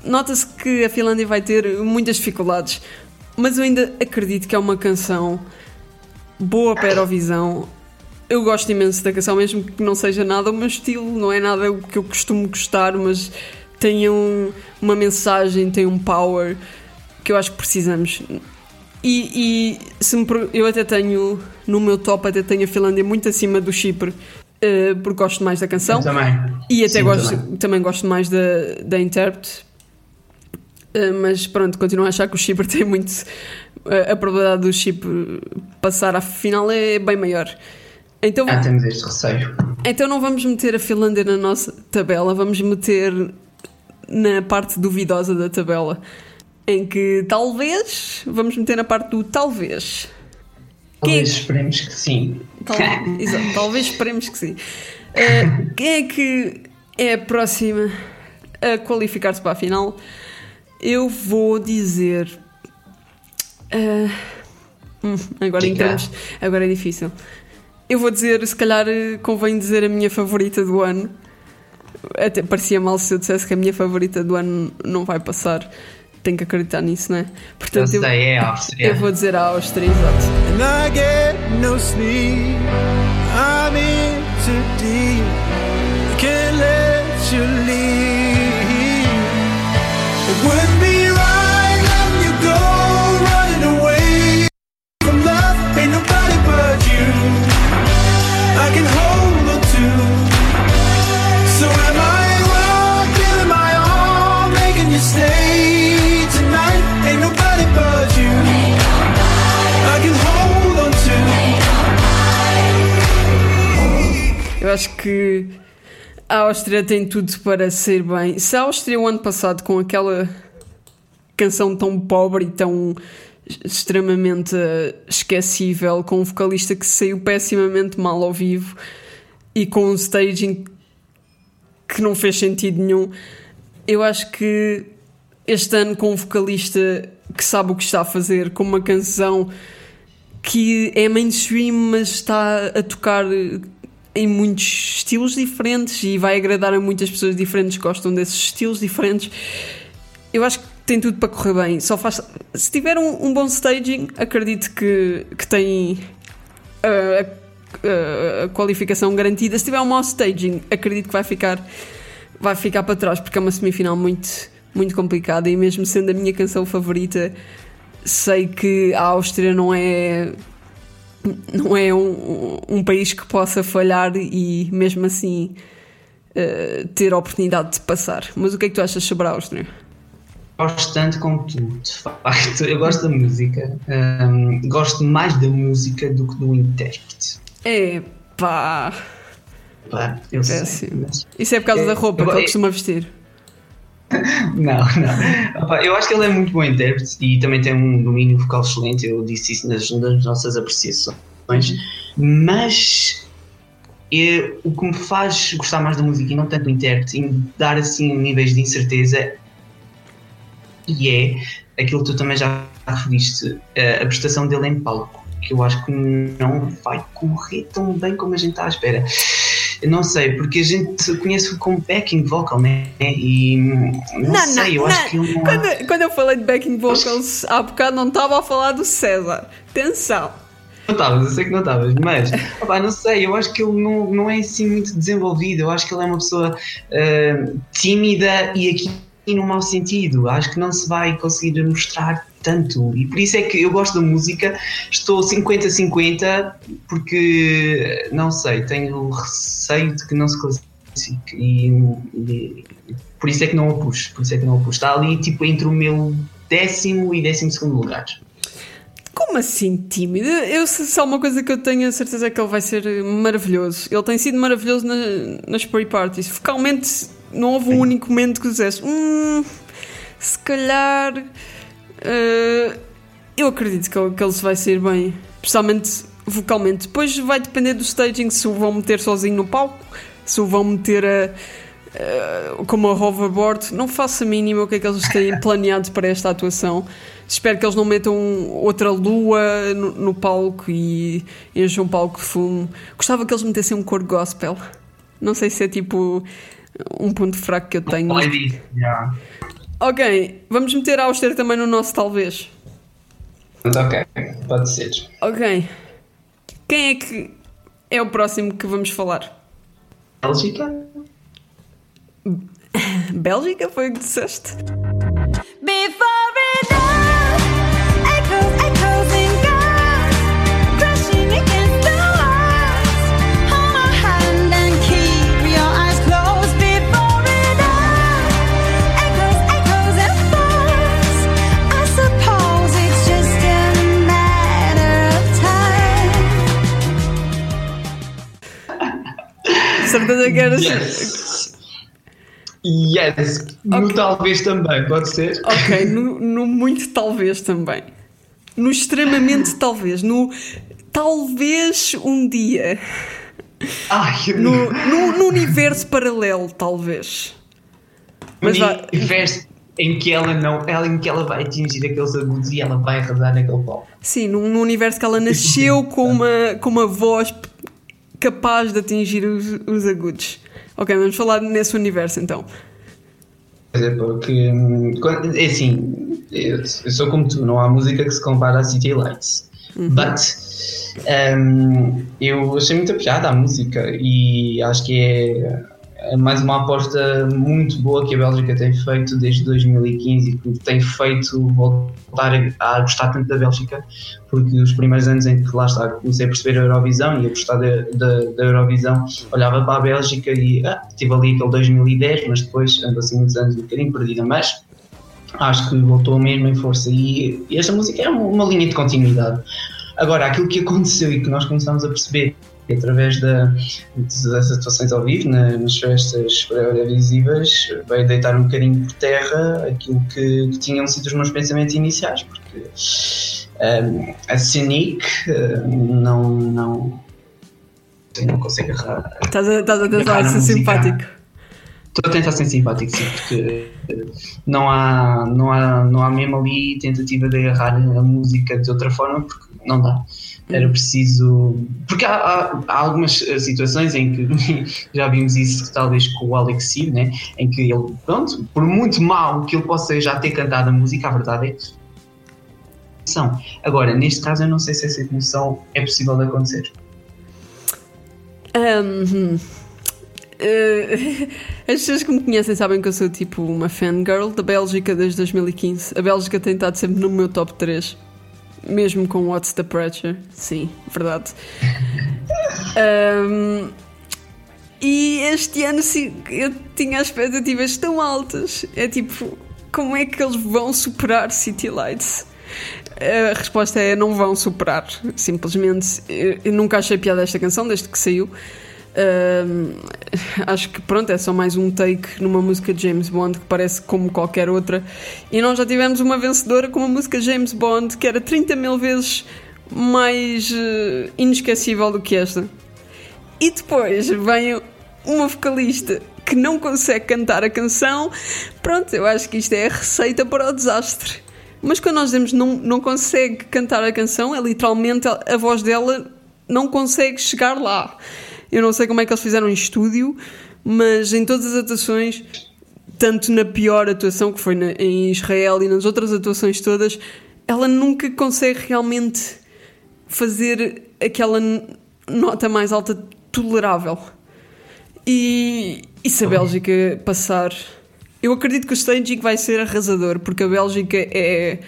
nota-se que a Finlândia vai ter muitas dificuldades, mas eu ainda acredito que é uma canção boa para a Eurovisão. Eu gosto imenso da canção, mesmo que não seja nada o meu estilo, não é nada o que eu costumo gostar, mas tem um- uma mensagem, tem um power que eu acho que precisamos. E, e se me eu até tenho, no meu top, até tenho a Finlândia muito acima do Chipre, eh, porque gosto mais da canção. Eu também. E até Sim, gosto, também. também. gosto mais da, da intérprete. Uh, mas pronto, continuo a achar que o Chipre tem muito. uh, a probabilidade do Chipre passar à final é bem maior. Então, Ah, temos este receio. então não vamos meter a Finlândia na nossa tabela, vamos meter na parte duvidosa da tabela. Em que talvez. Vamos meter na parte do talvez. É Talvez esperemos que sim. Tal- exato, talvez esperemos que sim. Uh, quem é que é a próxima a qualificar-se para a final? Eu vou dizer. uh, agora. Agora é difícil. Eu vou dizer, se calhar eh, convém dizer a minha favorita do ano. Até parecia mal se eu dissesse que a minha favorita do ano não vai passar. Tenho que acreditar nisso, não é? Eu Portanto, eu, sei, é a Áustria. eu vou dizer a Áustria, exato. and I get no sleep. I'm in too deep. Can't let you leave. Acho que a Áustria tem tudo para ser bem. Se a Áustria, o ano passado, com aquela canção tão pobre e tão extremamente esquecível, com um vocalista que saiu pessimamente mal ao vivo e com um staging que não fez sentido nenhum, eu acho que este ano, com um vocalista que sabe o que está a fazer, com uma canção que é mainstream, mas está a tocar em muitos estilos diferentes e vai agradar a muitas pessoas diferentes que gostam desses estilos diferentes. Eu acho que tem tudo para correr bem. Só faz. Se tiver um, um bom staging, acredito que, que tem uh, a, a qualificação garantida. Se tiver um mau staging, acredito que vai ficar, vai ficar para trás, porque é uma semifinal muito, muito complicada. E mesmo sendo a minha canção favorita, sei que a Áustria não é. Não é um, um país que possa falhar e mesmo assim uh, ter a oportunidade de passar. Mas o que é que tu achas sobre a Áustria? Gosto tanto como tu, de facto. Eu gosto da música. Um, gosto mais da música do que do intérprete. É pá. Eu sei, Péssimo. mas- Isso é por causa É, da roupa eu- que ele é- costuma vestir. Não, não. Eu acho que ele é muito bom intérprete e também tem um domínio vocal excelente. Eu disse isso nas, nas nossas apreciações. Mas é, o que me faz gostar mais da música e não tanto do intérprete e me dar assim níveis de incerteza e é aquilo que tu também já referiste, a prestação dele em palco, que eu acho que não vai correr tão bem como a gente está à espera. Eu não sei, porque a gente conhece-o como backing vocal, né? E hum, não, sei, eu acho que ele não é- Quando, quando eu falei de backing vocals há bocado, não estava a falar do César. Atenção! Não estavas, eu sei que não estavas, mas opá, não sei, eu acho que ele não, não é assim muito desenvolvido, eu acho que ele é uma pessoa ah, tímida e aqui no mau sentido, acho que não se vai conseguir mostrar tanto e por isso é que eu gosto da música, estou 50-50 porque não sei, tenho receio de que não se classifique e, e- e por isso é que não o puxo, por isso é que não o está ali tipo entre o meu décimo e décimo segundo lugar. Como assim tímido? Eu, só uma coisa que eu tenho a certeza é que ele vai ser maravilhoso. Ele tem sido maravilhoso na- nas pre-parties. Focalmente, não houve um único momento que dissesse hum, se calhar eh, eu acredito que que ele se vai sair bem, especialmente vocalmente. Depois vai depender do staging se o vão meter sozinho no palco, se o vão meter a, a- como a hoverboard. Não faço a mínima o que é que eles têm planeado para esta atuação. Espero que eles não metam outra lua no, no palco e encham um palco de fumo. Gostava que eles metessem um cor gospel. Não sei se é tipo um ponto fraco que eu tenho. mas- Lady, yeah. Ok, vamos meter a Auster também no nosso talvez. Ok, pode ser. Ok. Quem é que é o próximo que vamos falar? Bélgica? Bélgica foi o que disseste? Before era Yes! Yes! No Ok. talvez também, pode ser? Ok, no, no muito talvez também. No extremamente talvez. No talvez um dia. Ai, No, no, no universo paralelo, talvez. Mas no universo em que ela não, ela em que ela vai atingir aqueles agudos e ela vai arrasar naquele palco. Sim, num, num universo que ela nasceu com uma, com uma voz capaz de atingir os, os agudos. Ok, vamos falar nesse universo então. Dizer, porque hum, é assim, eu, sou como tu, não há música que se compara a City Lights. But hum, eu achei muita piada a música e acho que é, é mais uma aposta muito boa que a Bélgica tem feito desde 2015 e que tem feito voltar a, gostar tanto da Bélgica, porque os primeiros anos em que lá está comecei a perceber a Eurovisão e a gostar da, da, da Eurovisão, olhava para a Bélgica e ah, tive ali aquele 2010, mas depois ando assim muitos anos um bocadinho perdida, mas acho que voltou mesmo em força e, e esta música é uma, uma linha de continuidade. Agora, aquilo que aconteceu e que nós começamos a perceber através da, das atuações ao vivo na- nas festas televisivas veio deitar um bocadinho por terra aquilo que, que tinham sido os meus pensamentos iniciais porque um, a Cynic uh, não não não consegue errar Estás a, estás a tentar ser simpático. Estou a tentar ser simpático, sim, porque eh, não há, não, há, não há mesmo ali tentativa de agarrar a música de outra forma, porque não dá. Era preciso. Porque há, há- há algumas eh, situações em que já vimos isso, talvez com o Alex Sim, né? em que ele, pronto, por muito mal que ele possa já ter cantado a música, a verdade é que. Agora, neste caso, eu não sei se essa emoção é possível de acontecer. Ahm, eh, as pessoas que me conhecem sabem que eu sou tipo uma fangirl da Bélgica desde 2015. A Bélgica tem estado sempre no meu top 3. Mesmo com What's the Pressure. Sim, verdade. Ahm, e este ano eu tinha expectativas tão altas. É tipo, como é que eles vão superar City Lights? A resposta é não vão superar, simplesmente. Eu nunca achei piada esta canção desde que saiu. Acho que pronto, é só mais um take numa música de James Bond que parece como qualquer outra. E nós já tivemos uma vencedora com uma música James Bond que era 30 mil vezes mais eh, inesquecível do que esta. E depois vem uma vocalista que não consegue cantar a canção. Pronto, eu acho que isto é a receita para o desastre. Mas quando nós dizemos não, não consegue cantar a canção, é literalmente a, a voz dela não consegue chegar lá. Eu não sei como é que eles fizeram em estúdio, mas em todas as atuações, tanto na pior atuação que foi na- em Israel e nas outras atuações todas, ela nunca consegue realmente fazer aquela nota mais alta tolerável. E, e se a Bélgica passar. Eu acredito que o staging vai ser arrasador, porque a Bélgica é,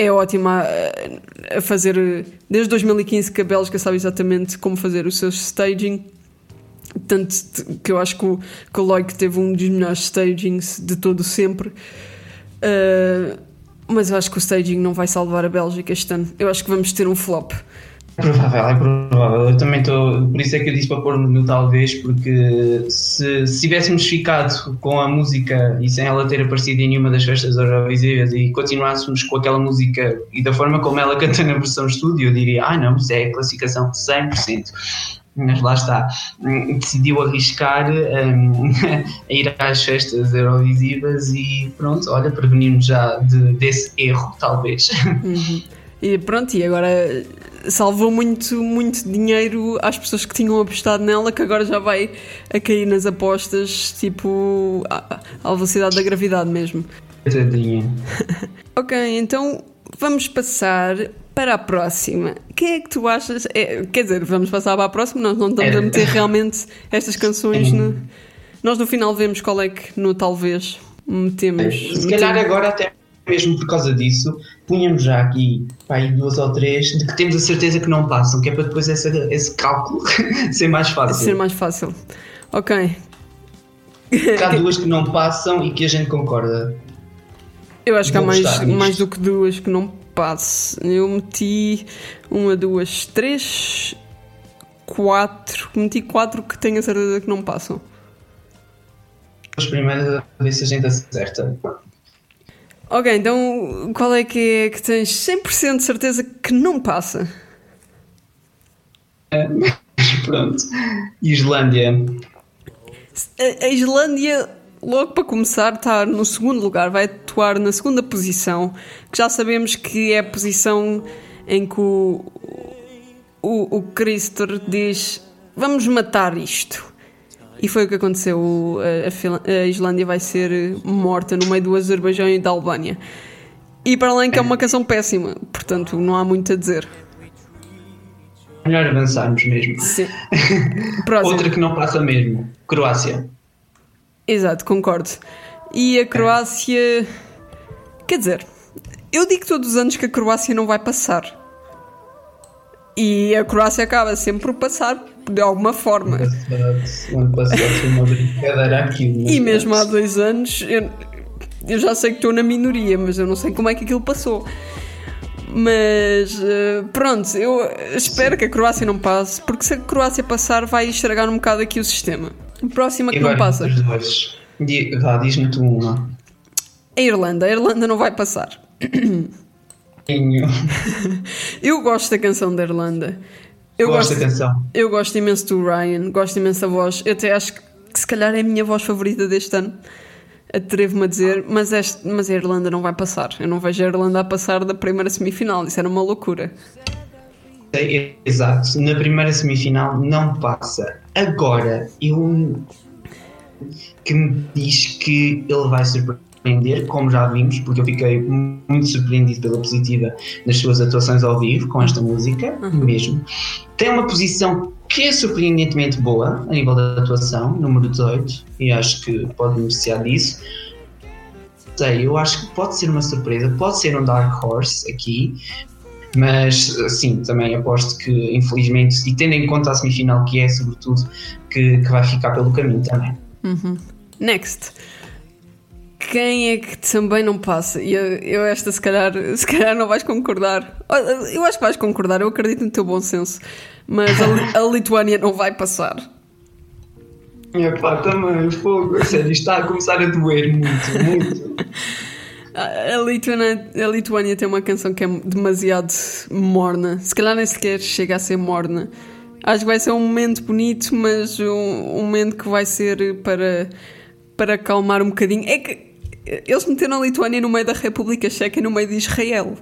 é ótima a, a fazer. Desde 2015 que a Bélgica sabe exatamente como fazer o seu staging. Tanto que eu acho que o, que o Loic teve um dos melhores stagings de todo sempre. Uh, mas eu acho que o staging não vai salvar a Bélgica este ano. Eu acho que vamos ter um flop. É provável, é provável. Eu também estou. Por isso é que eu disse para pôr no talvez, porque se, se tivéssemos ficado com a música e sem ela ter aparecido em nenhuma das festas Eurovisivas e continuássemos com aquela música e da forma como ela canta na versão estúdio, eu diria: ah, não, isso é a classificação 100%. Mas lá está, decidiu arriscar hum, a ir às festas Eurovisivas e pronto, olha, prevenimos já de- desse erro, talvez. Uhum. E pronto, e agora salvou muito, muito dinheiro às pessoas que tinham apostado nela, que agora já vai a cair nas apostas, tipo, à, à velocidade da gravidade mesmo. Tadinha. Ok, então vamos passar para a próxima. Quem é que tu achas? é, quer dizer, vamos passar para a próxima, nós não estamos a É. meter realmente estas canções no. Nós no final vemos qual é que no talvez metemos. Se calhar metemos- agora até mesmo por causa disso, punhamos já aqui pá, aí duas ou três de que temos a certeza que não passam, que é para depois esse, esse cálculo ser mais ser fácil. mais fácil. Ok. Há duas que não passam e que a gente concorda. Eu acho que há Vou mais, mais do que duas que não passe. Eu meti uma, duas, três, quatro. Meti quatro que tenho a certeza que não passam. As primeiras a ver se a gente acerta. Ok, então qual é que é que tens 100% de certeza que não passa? Pronto. Islândia. A, Islândia, logo para começar, está no segundo lugar, vai atuar na segunda posição, que já sabemos que é a posição em que o, o, o diz vamos matar isto. E foi o que aconteceu. A, a Islândia vai ser morta no meio do Azerbaijão e da Albânia. E para além que é uma canção péssima, portanto não há muito a dizer. Melhor avançarmos mesmo. Sim. Outra que não passa mesmo. Croácia. Exato, concordo. E a Croácia. Quer dizer, eu digo todos os anos que a Croácia não vai passar. E a Croácia acaba sempre por passar de alguma forma. O ano passado foi uma brincadeira aquilo. mas E mesmo há dois anos, eu, eu já sei que estou na minoria, mas eu não sei como é que aquilo passou. Mas eh, pronto, eu espero que a Croácia não passe, porque se a Croácia passar, vai estragar um bocado aqui o sistema. A próxima que E não passa. Vá, diz-me tu uma. A Irlanda. A Irlanda não vai passar. Eu gosto da canção da Irlanda. Eu Gosto gosto, da canção. eu gosto imenso do Ryan, gosto imenso da voz. Eu até acho que que se calhar é a minha voz favorita deste ano. Atrevo-me a dizer, mas, este, mas a Irlanda não vai passar. Eu não vejo a Irlanda a passar da primeira semifinal. Isso era uma loucura. É, Exato, na primeira semifinal não passa. Agora, eu que me diz que ele vai surpreender, como já vimos, porque eu fiquei muito surpreendido pela positiva nas suas atuações ao vivo com esta música, mesmo. Tem uma posição que é surpreendentemente boa a nível da atuação, número 18, e acho que pode beneficiar disso. Sei, eu acho que pode ser uma surpresa, pode ser um Dark Horse aqui, mas sim, também aposto que infelizmente, e tendo em conta a semifinal que é, sobretudo, que, que vai ficar pelo caminho também. Next. Quem é que também não passa? E eu, eu esta se calhar, se calhar não vais concordar. Eu acho que vais concordar, eu acredito no teu bom senso. Mas a, a Lituânia não vai passar. Epá, também, fogo, sério, está a começar a doer muito, muito. A, a Lituânia, a Lituânia tem uma canção que é demasiado morna. Se calhar nem sequer chega a ser morna. Acho que vai ser um momento bonito, mas um, um momento que vai ser para, para acalmar um bocadinho. É que eles meteram a Lituânia no meio da República Checa e no meio de Israel.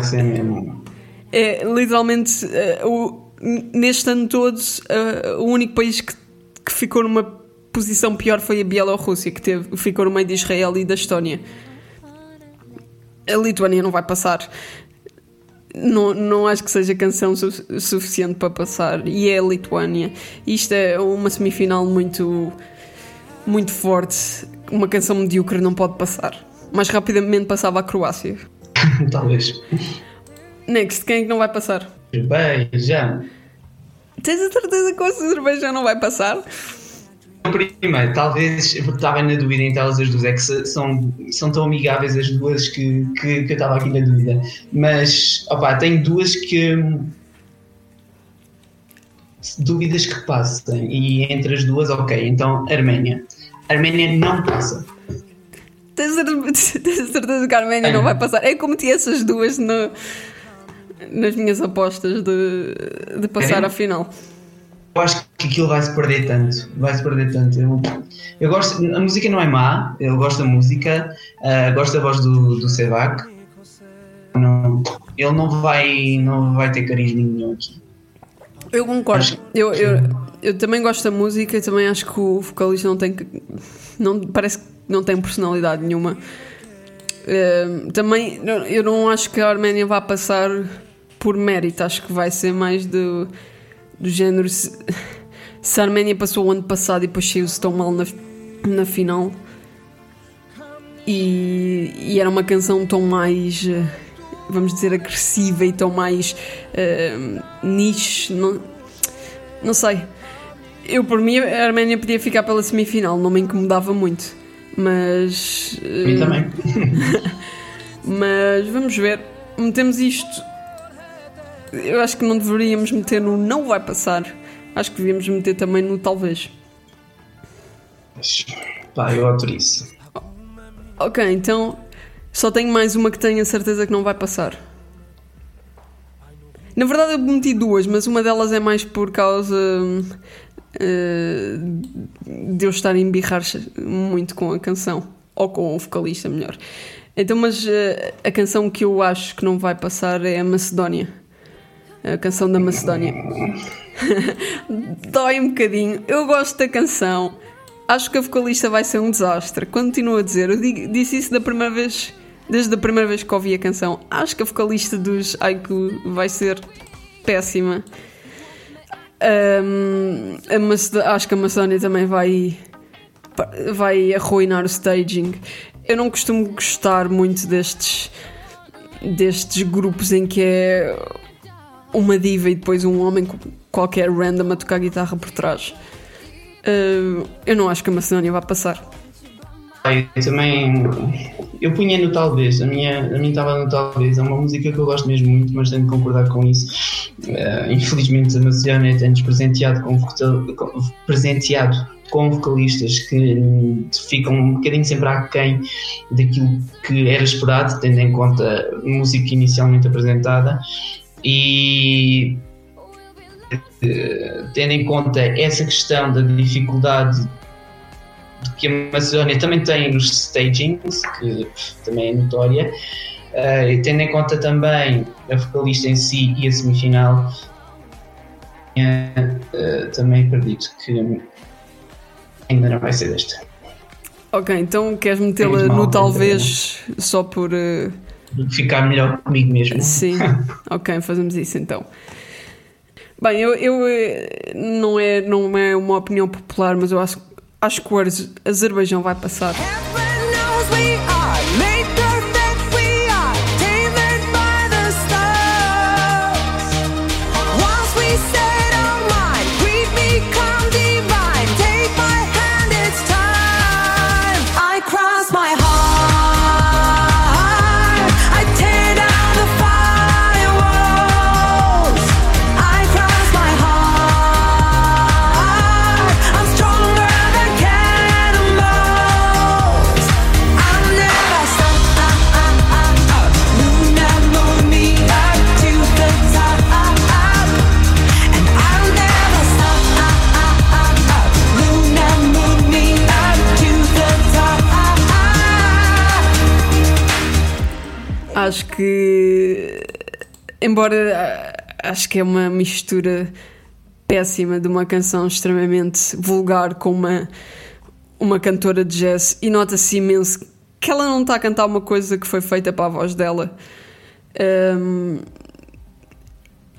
Que sim mesmo. É literalmente eh, o- neste ano todo eh, o único país que, que ficou numa posição pior foi a Bielorrússia, que teve, ficou no meio de Israel e da Estónia. A Lituânia não vai passar. Não, não acho que seja canção su- suficiente para passar. E é a Lituânia. Isto é uma semifinal muito, muito forte. Uma canção medíocre não pode passar. Mais rapidamente passava a Croácia. Talvez. Next, quem é que não vai passar? Beija. Tens a certeza que o Azerbaijão não vai passar? Primeiro, talvez eu estava na dúvida entre elas as duas, é que são, são tão amigáveis as duas que, que, que eu estava aqui na dúvida. Mas, opá, tenho duas que. hum, Dúvidas que passem, e entre as duas, ok. Então, Arménia. Arménia não passa. Tens a cer- tens a certeza que a Arménia não vai passar? É como tinha essas duas no- nas minhas apostas de, de passar É? à final. Eu acho que aquilo vai se perder tanto. Vai se perder tanto. Eu, eu gosto. A música não é má, eu gosto da música, ah, gosto da voz do, do Sevak. Não, ele não vai, não vai ter carisma nenhum aqui. Eu concordo. Acho- Eu, eu, eu também gosto da música e também acho que o vocalista não tem. Não, parece que não tem personalidade nenhuma. Ehm, também eu não acho que a Arménia vá passar por mérito, acho que vai ser mais do, do género. Se, se a Arménia passou o ano passado e depois saiu-se tão mal na, na final e, e era uma canção tão mais. eh, Vamos dizer agressiva e tão mais eh, niche, não, não sei. Eu, por mim, a Arménia podia ficar pela semifinal, não me incomodava muito. Mas. Mim eh, também. mas vamos ver. Metemos isto. Eu acho que não deveríamos meter no não vai passar. Acho que devíamos meter também no talvez. Pá, eu autorizo. Ok, então só tenho mais uma que tenho a certeza que não vai passar. Na verdade eu meti duas, mas uma delas é mais por causa eh, de eu estar a embirrar muito com a canção. Ou com o vocalista, melhor. Então, mas eh, a canção que eu acho que não vai passar é a Macedónia. A canção da Macedónia. Dói um bocadinho. Eu gosto da canção. Acho que a vocalista vai ser um desastre. Continuo a dizer. Eu digo- disse isso da primeira vez. Desde a primeira vez que ouvi a canção. Acho que a vocalista dos Aiku vai ser péssima. Macedó- acho que a Macedónia também vai vai arruinar o staging. Eu não costumo gostar muito destes destes grupos em que é uma diva e depois um homem qualquer random a tocar guitarra por trás. Ah, eu não acho que a Macedónia vá passar. Eu também. Eu punha no talvez. A minha, a estava no talvez. É uma música que eu gosto mesmo muito, mas tenho de concordar com isso. Eh, infelizmente, a Macedónia tem-nos presenteado com, com- presenteado com vocalistas que hum, ficam um bocadinho sempre aquém daquilo que era esperado, tendo em conta a música inicialmente apresentada. E eh, tendo em conta essa questão da dificuldade que a Macedónia também tem nos stagings, que também é notória, eh, e tendo em conta também a vocalista em si e a semifinal, eh, também acredito que ainda não vai ser desta. Ok, então queres metê-la no talvez só por. eh, Ficar melhor comigo mesmo. Sim, ok, fazemos isso então. Bem, eu, eu, não, é, não é uma opinião popular, mas eu acho que o Aze- Azerbaijão vai passar. Que. Embora ah, acho que é uma mistura péssima de uma canção extremamente vulgar com uma, uma cantora de jazz e nota-se imenso que ela não está a cantar uma coisa que foi feita para a voz dela. Hum,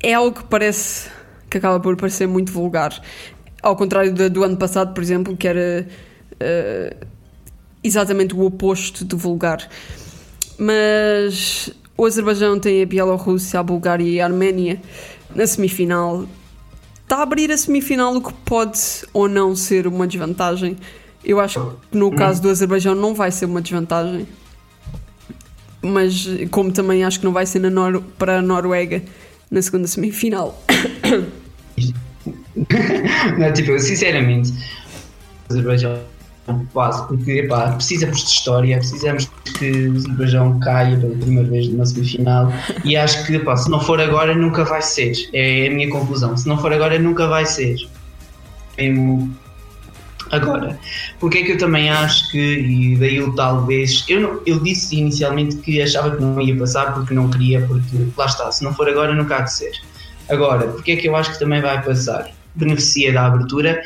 é algo que parece que acaba por parecer muito vulgar. Ao contrário da- do ano passado, por exemplo, que era eh, exatamente o oposto de vulgar. Mas o Azerbaijão tem a Bielorrússia, a Bulgária e a Arménia na semifinal. Está a abrir a semifinal, o que pode ou não ser uma desvantagem. Eu acho que no caso do Azerbaijão não vai ser uma desvantagem. Mas como também acho que não vai ser Nor- para a Noruega na segunda semifinal. Não, tipo, sinceramente, o Azerbaijão passo, porque epá, precisamos de história, precisamos que o Azerbaijão caia pela primeira vez numa semifinal e acho que epá, se não for agora nunca vai ser. É a minha conclusão. Se não for agora nunca vai ser. Mesmo agora. Porque é que eu também acho que, e daí eu talvez, eu, não- eu disse inicialmente que achava que não ia passar porque não queria, porque lá está, se não for agora nunca há de ser. Agora, porque é que eu acho que também vai passar? Beneficia da abertura.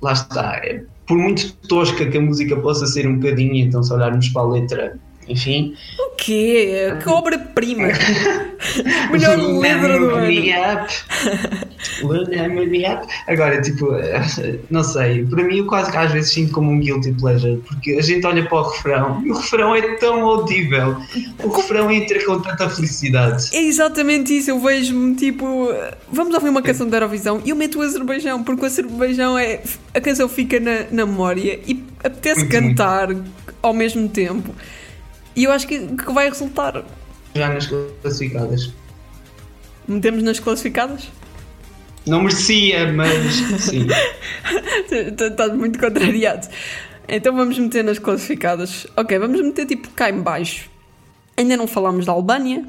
Lá está. é, Por muito tosca que a música possa ser um bocadinho, então se olharmos para a letra, enfim. O quê? Que obra-prima! Melhor letra do ano. Luna me up. Agora, tipo, não sei, para mim eu quase que às vezes sinto como um guilty pleasure, porque a gente olha para o refrão e o refrão é tão audível, o refrão entra com tanta felicidade. É exatamente isso, eu vejo-me tipo, vamos ouvir uma canção da Eurovisão e eu meto o Azerbaijão, porque o Azerbaijão é. A canção fica na, na memória e apetece Muito, cantar ao mesmo tempo. E eu acho que, que vai resultar. Já nas classificadas. Metemos nas classificadas? Não merecia, mas sim. Estás muito contrariado. Então vamos meter nas classificadas. Ok, vamos meter tipo cá em baixo. Ainda não falámos da Albânia.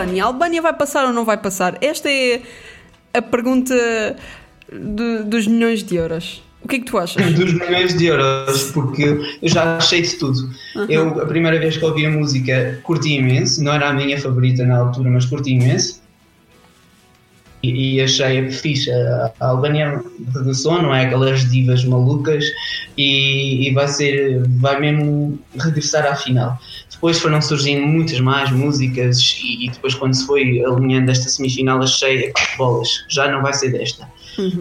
Albânia. A Albânia vai passar ou não vai passar? Esta é a pergunta de- dos milhões de euros. O que é que tu achas? dos milhões de euros, porque eu já achei de tudo. Eu, a primeira vez que ouvi a música, curti imenso, não era a minha favorita na altura, mas curti imenso. E, e achei fixe. A a Albânia regressou, não é? Aquelas divas malucas, e, e vai ser, vai mesmo regressar à final. Depois foram surgindo muitas mais músicas, e, e depois, quando se foi alinhando esta semifinal, achei bolas, já não vai ser desta.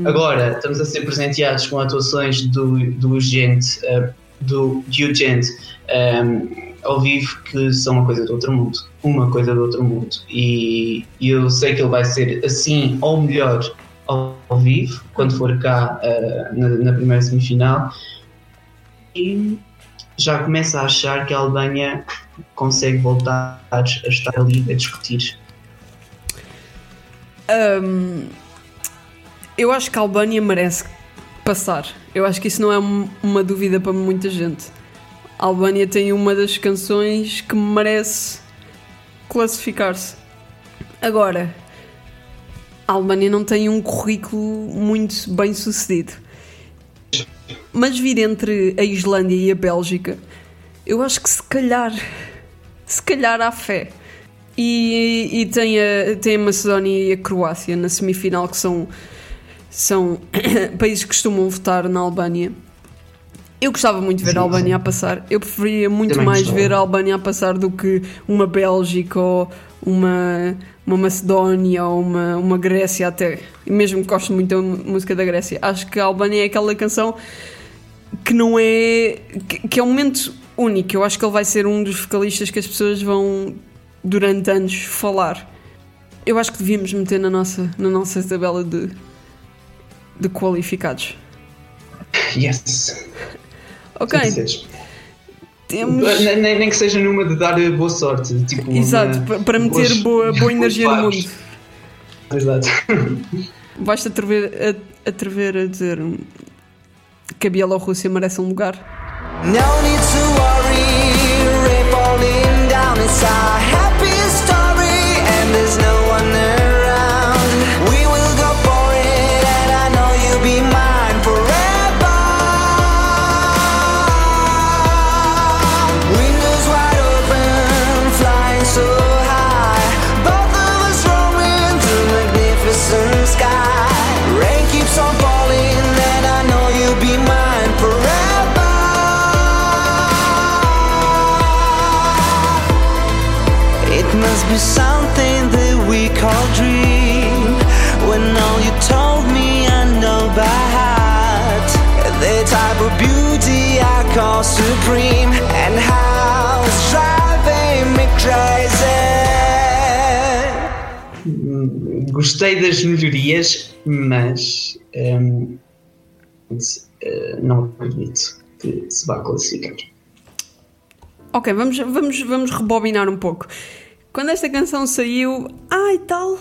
Agora estamos a ser presenteados com atuações do, do Gent, eh, do Ugent, um, ao vivo que são uma coisa do outro mundo. Uma coisa do outro mundo. E, e eu sei que ele vai ser assim ou melhor ao, ao vivo, quando for cá uh, na, na primeira semifinal. E já começo a achar que a Albânia consegue voltar a estar ali a discutir. Um, eu acho que a Albânia merece passar. Eu acho que isso não é um- uma dúvida para muita gente. A Albânia tem uma das canções que merece classificar-se. Agora, a Albânia não tem um currículo muito bem sucedido. Mas vir entre a Islândia e a Bélgica, eu acho que se calhar, se calhar há fé. E, e tem, a, tem a Macedónia e a Croácia na semifinal, que são, são países que costumam votar na Albânia. Eu gostava muito de ver Sim, a Albânia sim. a passar. Eu preferia muito Também mais gostava. ver a Albânia a passar do que uma Bélgica ou uma, uma Macedónia ou uma, uma Grécia até. E mesmo que gosto muito da música da Grécia. Acho que a Albânia é aquela canção que não é. que, que é um momento único. Eu acho que ele vai ser um dos vocalistas que as pessoas vão, durante anos, falar. Eu acho que devíamos meter na nossa, na nossa tabela de, de qualificados. Yes! Ok, temos. Nem, nem- nem que seja numa de dar boa sorte. Tipo, Exato, uma- pa- para meter boas- boa, boa energia no mundo. Exato. Basta atrever a, atrever a dizer que a Bielorrússia merece um lugar. No need to worry, rain falling down. It's Gostei das melhorias, mas hum, eh, não acredito que se vá classificar. Ok, vamos, vamos, vamos rebobinar um pouco. Quando esta canção saiu, ai tal,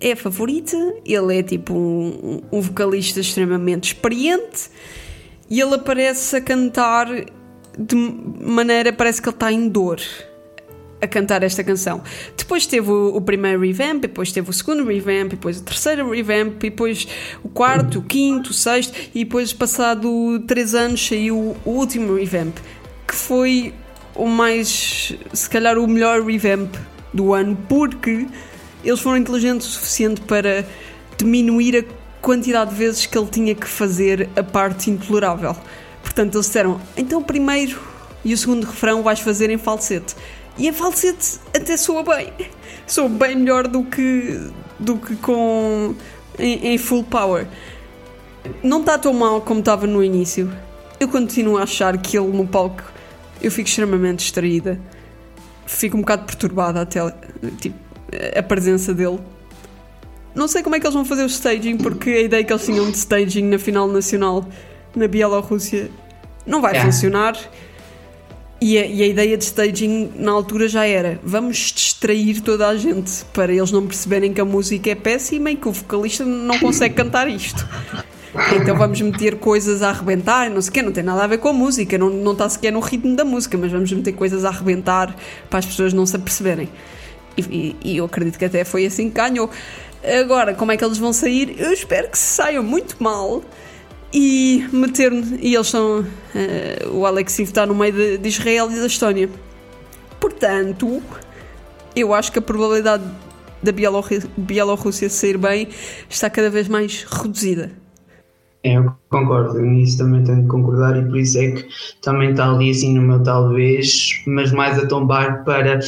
é a favorita. Ele é tipo um, um vocalista extremamente experiente e ele aparece a cantar de maneira, parece que ele está em dor a cantar esta canção. Depois teve o, o primeiro revamp, depois teve o segundo revamp, depois o terceiro revamp, depois o quarto, o quinto, o sexto, e depois, passado três anos, saiu o último revamp, que foi o mais, se calhar, o melhor revamp do ano, porque eles foram inteligentes o suficiente para diminuir a quantidade de vezes que ele tinha que fazer a parte intolerável. Portanto, eles disseram: então o primeiro e o segundo refrão vais fazer em falsete. E em falsete até soa bem. Soa bem melhor do que, do que com em, em full power. Não está tão mal como estava no início. Eu continuo a achar que ele no palco eu fico extremamente distraída. Fico um bocado perturbada até tipo, a presença dele. Não sei como é que eles vão fazer o staging, porque a ideia que eles tinham de staging na final nacional na Bielorrússia não vai É. funcionar. E a, e a ideia de staging na altura já era: vamos distrair toda a gente para eles não perceberem que a música é péssima e que o vocalista não consegue cantar isto. Então vamos meter coisas a arrebentar, não sei o quê, não tem nada a ver com a música, não, não está sequer no ritmo da música, mas vamos meter coisas a arrebentar para as pessoas não se aperceberem. E, e- e eu acredito que até foi assim que ganhou. Agora, como é que eles vão sair? Eu espero que saiam muito mal e meter. E eles são. eh, o Alexiv está no meio de, de Israel e da Estónia. Portanto, eu acho que a probabilidade da Bielorrússia sair bem está cada vez mais reduzida. É, eu concordo, nisso também tenho de concordar e por isso é que também está ali assim no meu talvez, mas mais a tombar para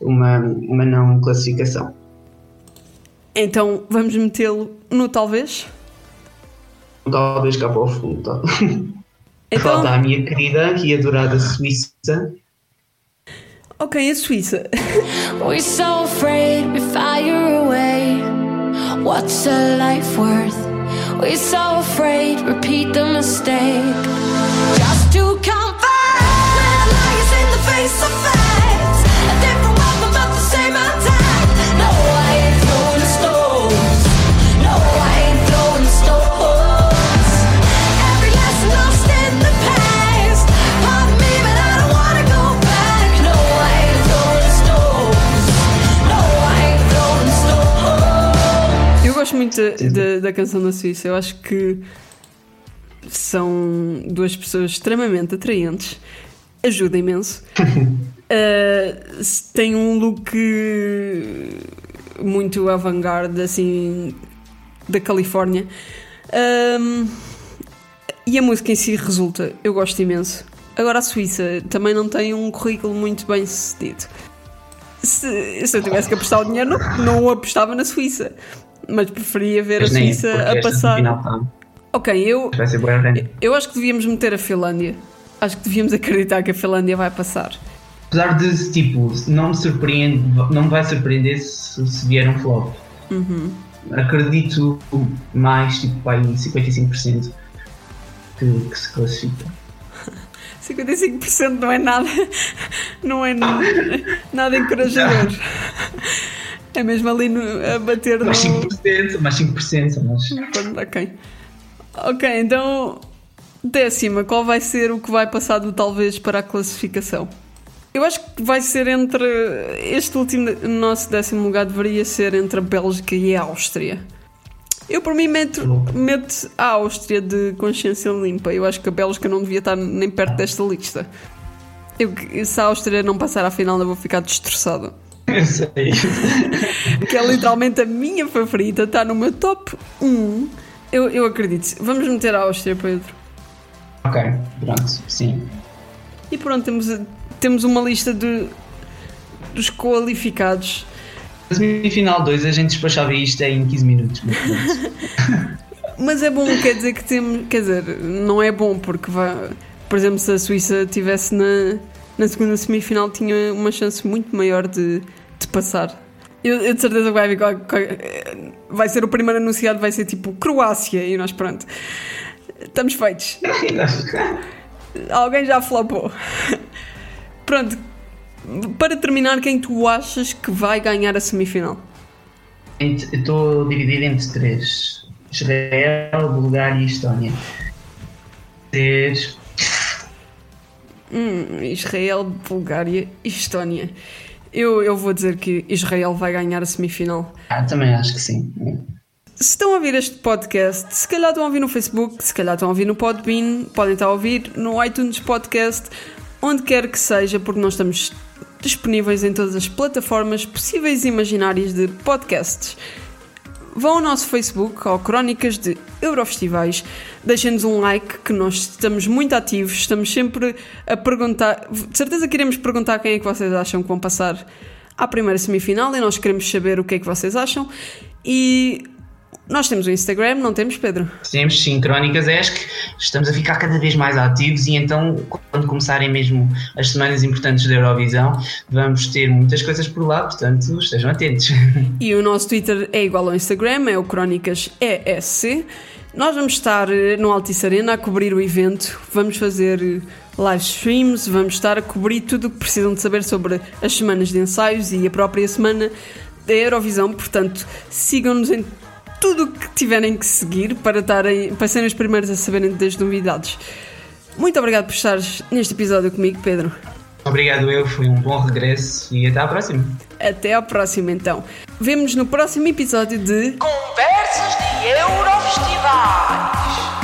uma, uma não classificação. Então vamos metê-lo no talvez. Talvez cá para o fundo. Tal. Então, Falta a minha querida e adorada Suíça. Ok, a Suíça. We're so afraid we fire away. What's a life worth? We're so afraid repeat the mistake. Just to comfort with lies in the face of gosto muito da, da- da canção da Suíça. Eu acho que são duas pessoas extremamente atraentes. Ajuda imenso. Uh, tem um look muito avant-garde, assim, da Califórnia. Um, e a música em si resulta. Eu gosto imenso. Agora a Suíça também não tem um currículo muito bem sucedido. Se, se eu tivesse que apostar o dinheiro, não, não apostava na Suíça. Mas preferia ver Mas a nem, Suíça a passar. final tá- Ok, eu, eu acho que devíamos meter a Finlândia. Acho que devíamos acreditar que a Finlândia vai passar. Apesar de, tipo, não me surpreende, não me vai surpreender se, se vier um flop. Uhum. Acredito mais, tipo, vai em 55% que, que se classifica. 55% não é nada. Não é nada, nada encorajador. É mesmo ali no, a bater no. Mais 5%, mais 5%, mas Pronto, Ok. Ok, então. Décima, qual vai ser o que vai passar do talvez para a classificação? Eu acho que vai ser entre. Este último, nosso décimo lugar deveria ser entre a Bélgica e a Áustria. Eu, por mim, meto, meto a Áustria de consciência limpa. Eu acho que a Bélgica não devia estar nem perto desta lista. Eu, se a Áustria não passar à final, eu vou ficar destroçada. eu sei. que é literalmente a minha favorita, está no meu top 1. Eu, eu acredito. Vamos meter a Áustria, Pedro. ok, pronto, sim. E pronto, temos, temos uma lista de, dos qualificados. Na semifinal 2 a gente despachava isto em 15 minutos. Mas é bom, quer dizer que temos. Quer dizer, não é bom porque vai. Por exemplo, se a Suíça estivesse na, na segunda semifinal, tinha uma chance muito maior de, de passar. Eu, eu de certeza que vai, vai ser o primeiro anunciado, vai ser tipo Croácia e nós pronto. Estamos feitos. Alguém já flopou. Pronto. Para terminar, quem tu achas que vai ganhar a semifinal? Estou dividido entre três: Israel, Bulgária e Estónia. Ter. Hum, Israel, Bulgária e Estónia. Eu, eu vou dizer que Israel vai ganhar a semifinal. Ah, também acho que sim. Se estão a ouvir este podcast, se calhar estão a ouvir no Facebook, se calhar estão a ouvir no Podbean, podem estar a ouvir no iTunes Podcast, onde quer que seja, porque nós estamos disponíveis em todas as plataformas possíveis e imaginárias de podcasts. Vão ao nosso Facebook, ao Crónicas de Eurofestivais, deixem-nos um like, que nós estamos muito ativos, estamos sempre a perguntar. De certeza que iremos perguntar quem é que vocês acham que vão passar à primeira semifinal e nós queremos saber o que é que vocês acham. E nós temos o Instagram, não temos, Pedro? Temos sim crónicas, que estamos a ficar cada vez mais ativos e então quando começarem mesmo as semanas importantes da Eurovisão vamos ter muitas coisas por lá, portanto estejam atentos. E o nosso Twitter é igual ao Instagram, é o Crónicas ESC. Nós vamos estar eh, no Altice Arena a cobrir o evento, vamos fazer eh, live streams, vamos estar a cobrir tudo o que precisam de saber sobre as semanas de ensaios e a própria semana da Eurovisão. Portanto, sigam-nos em tudo o que tiverem que seguir para, estarem, para serem os primeiros a saberem das novidades. Muito obrigado por estares neste episódio comigo, Pedro. Obrigado eu, foi um bom regresso e até à próxima. Até ao próximo, então. Vemo-nos no próximo episódio de. Conversas de Eurofestivais.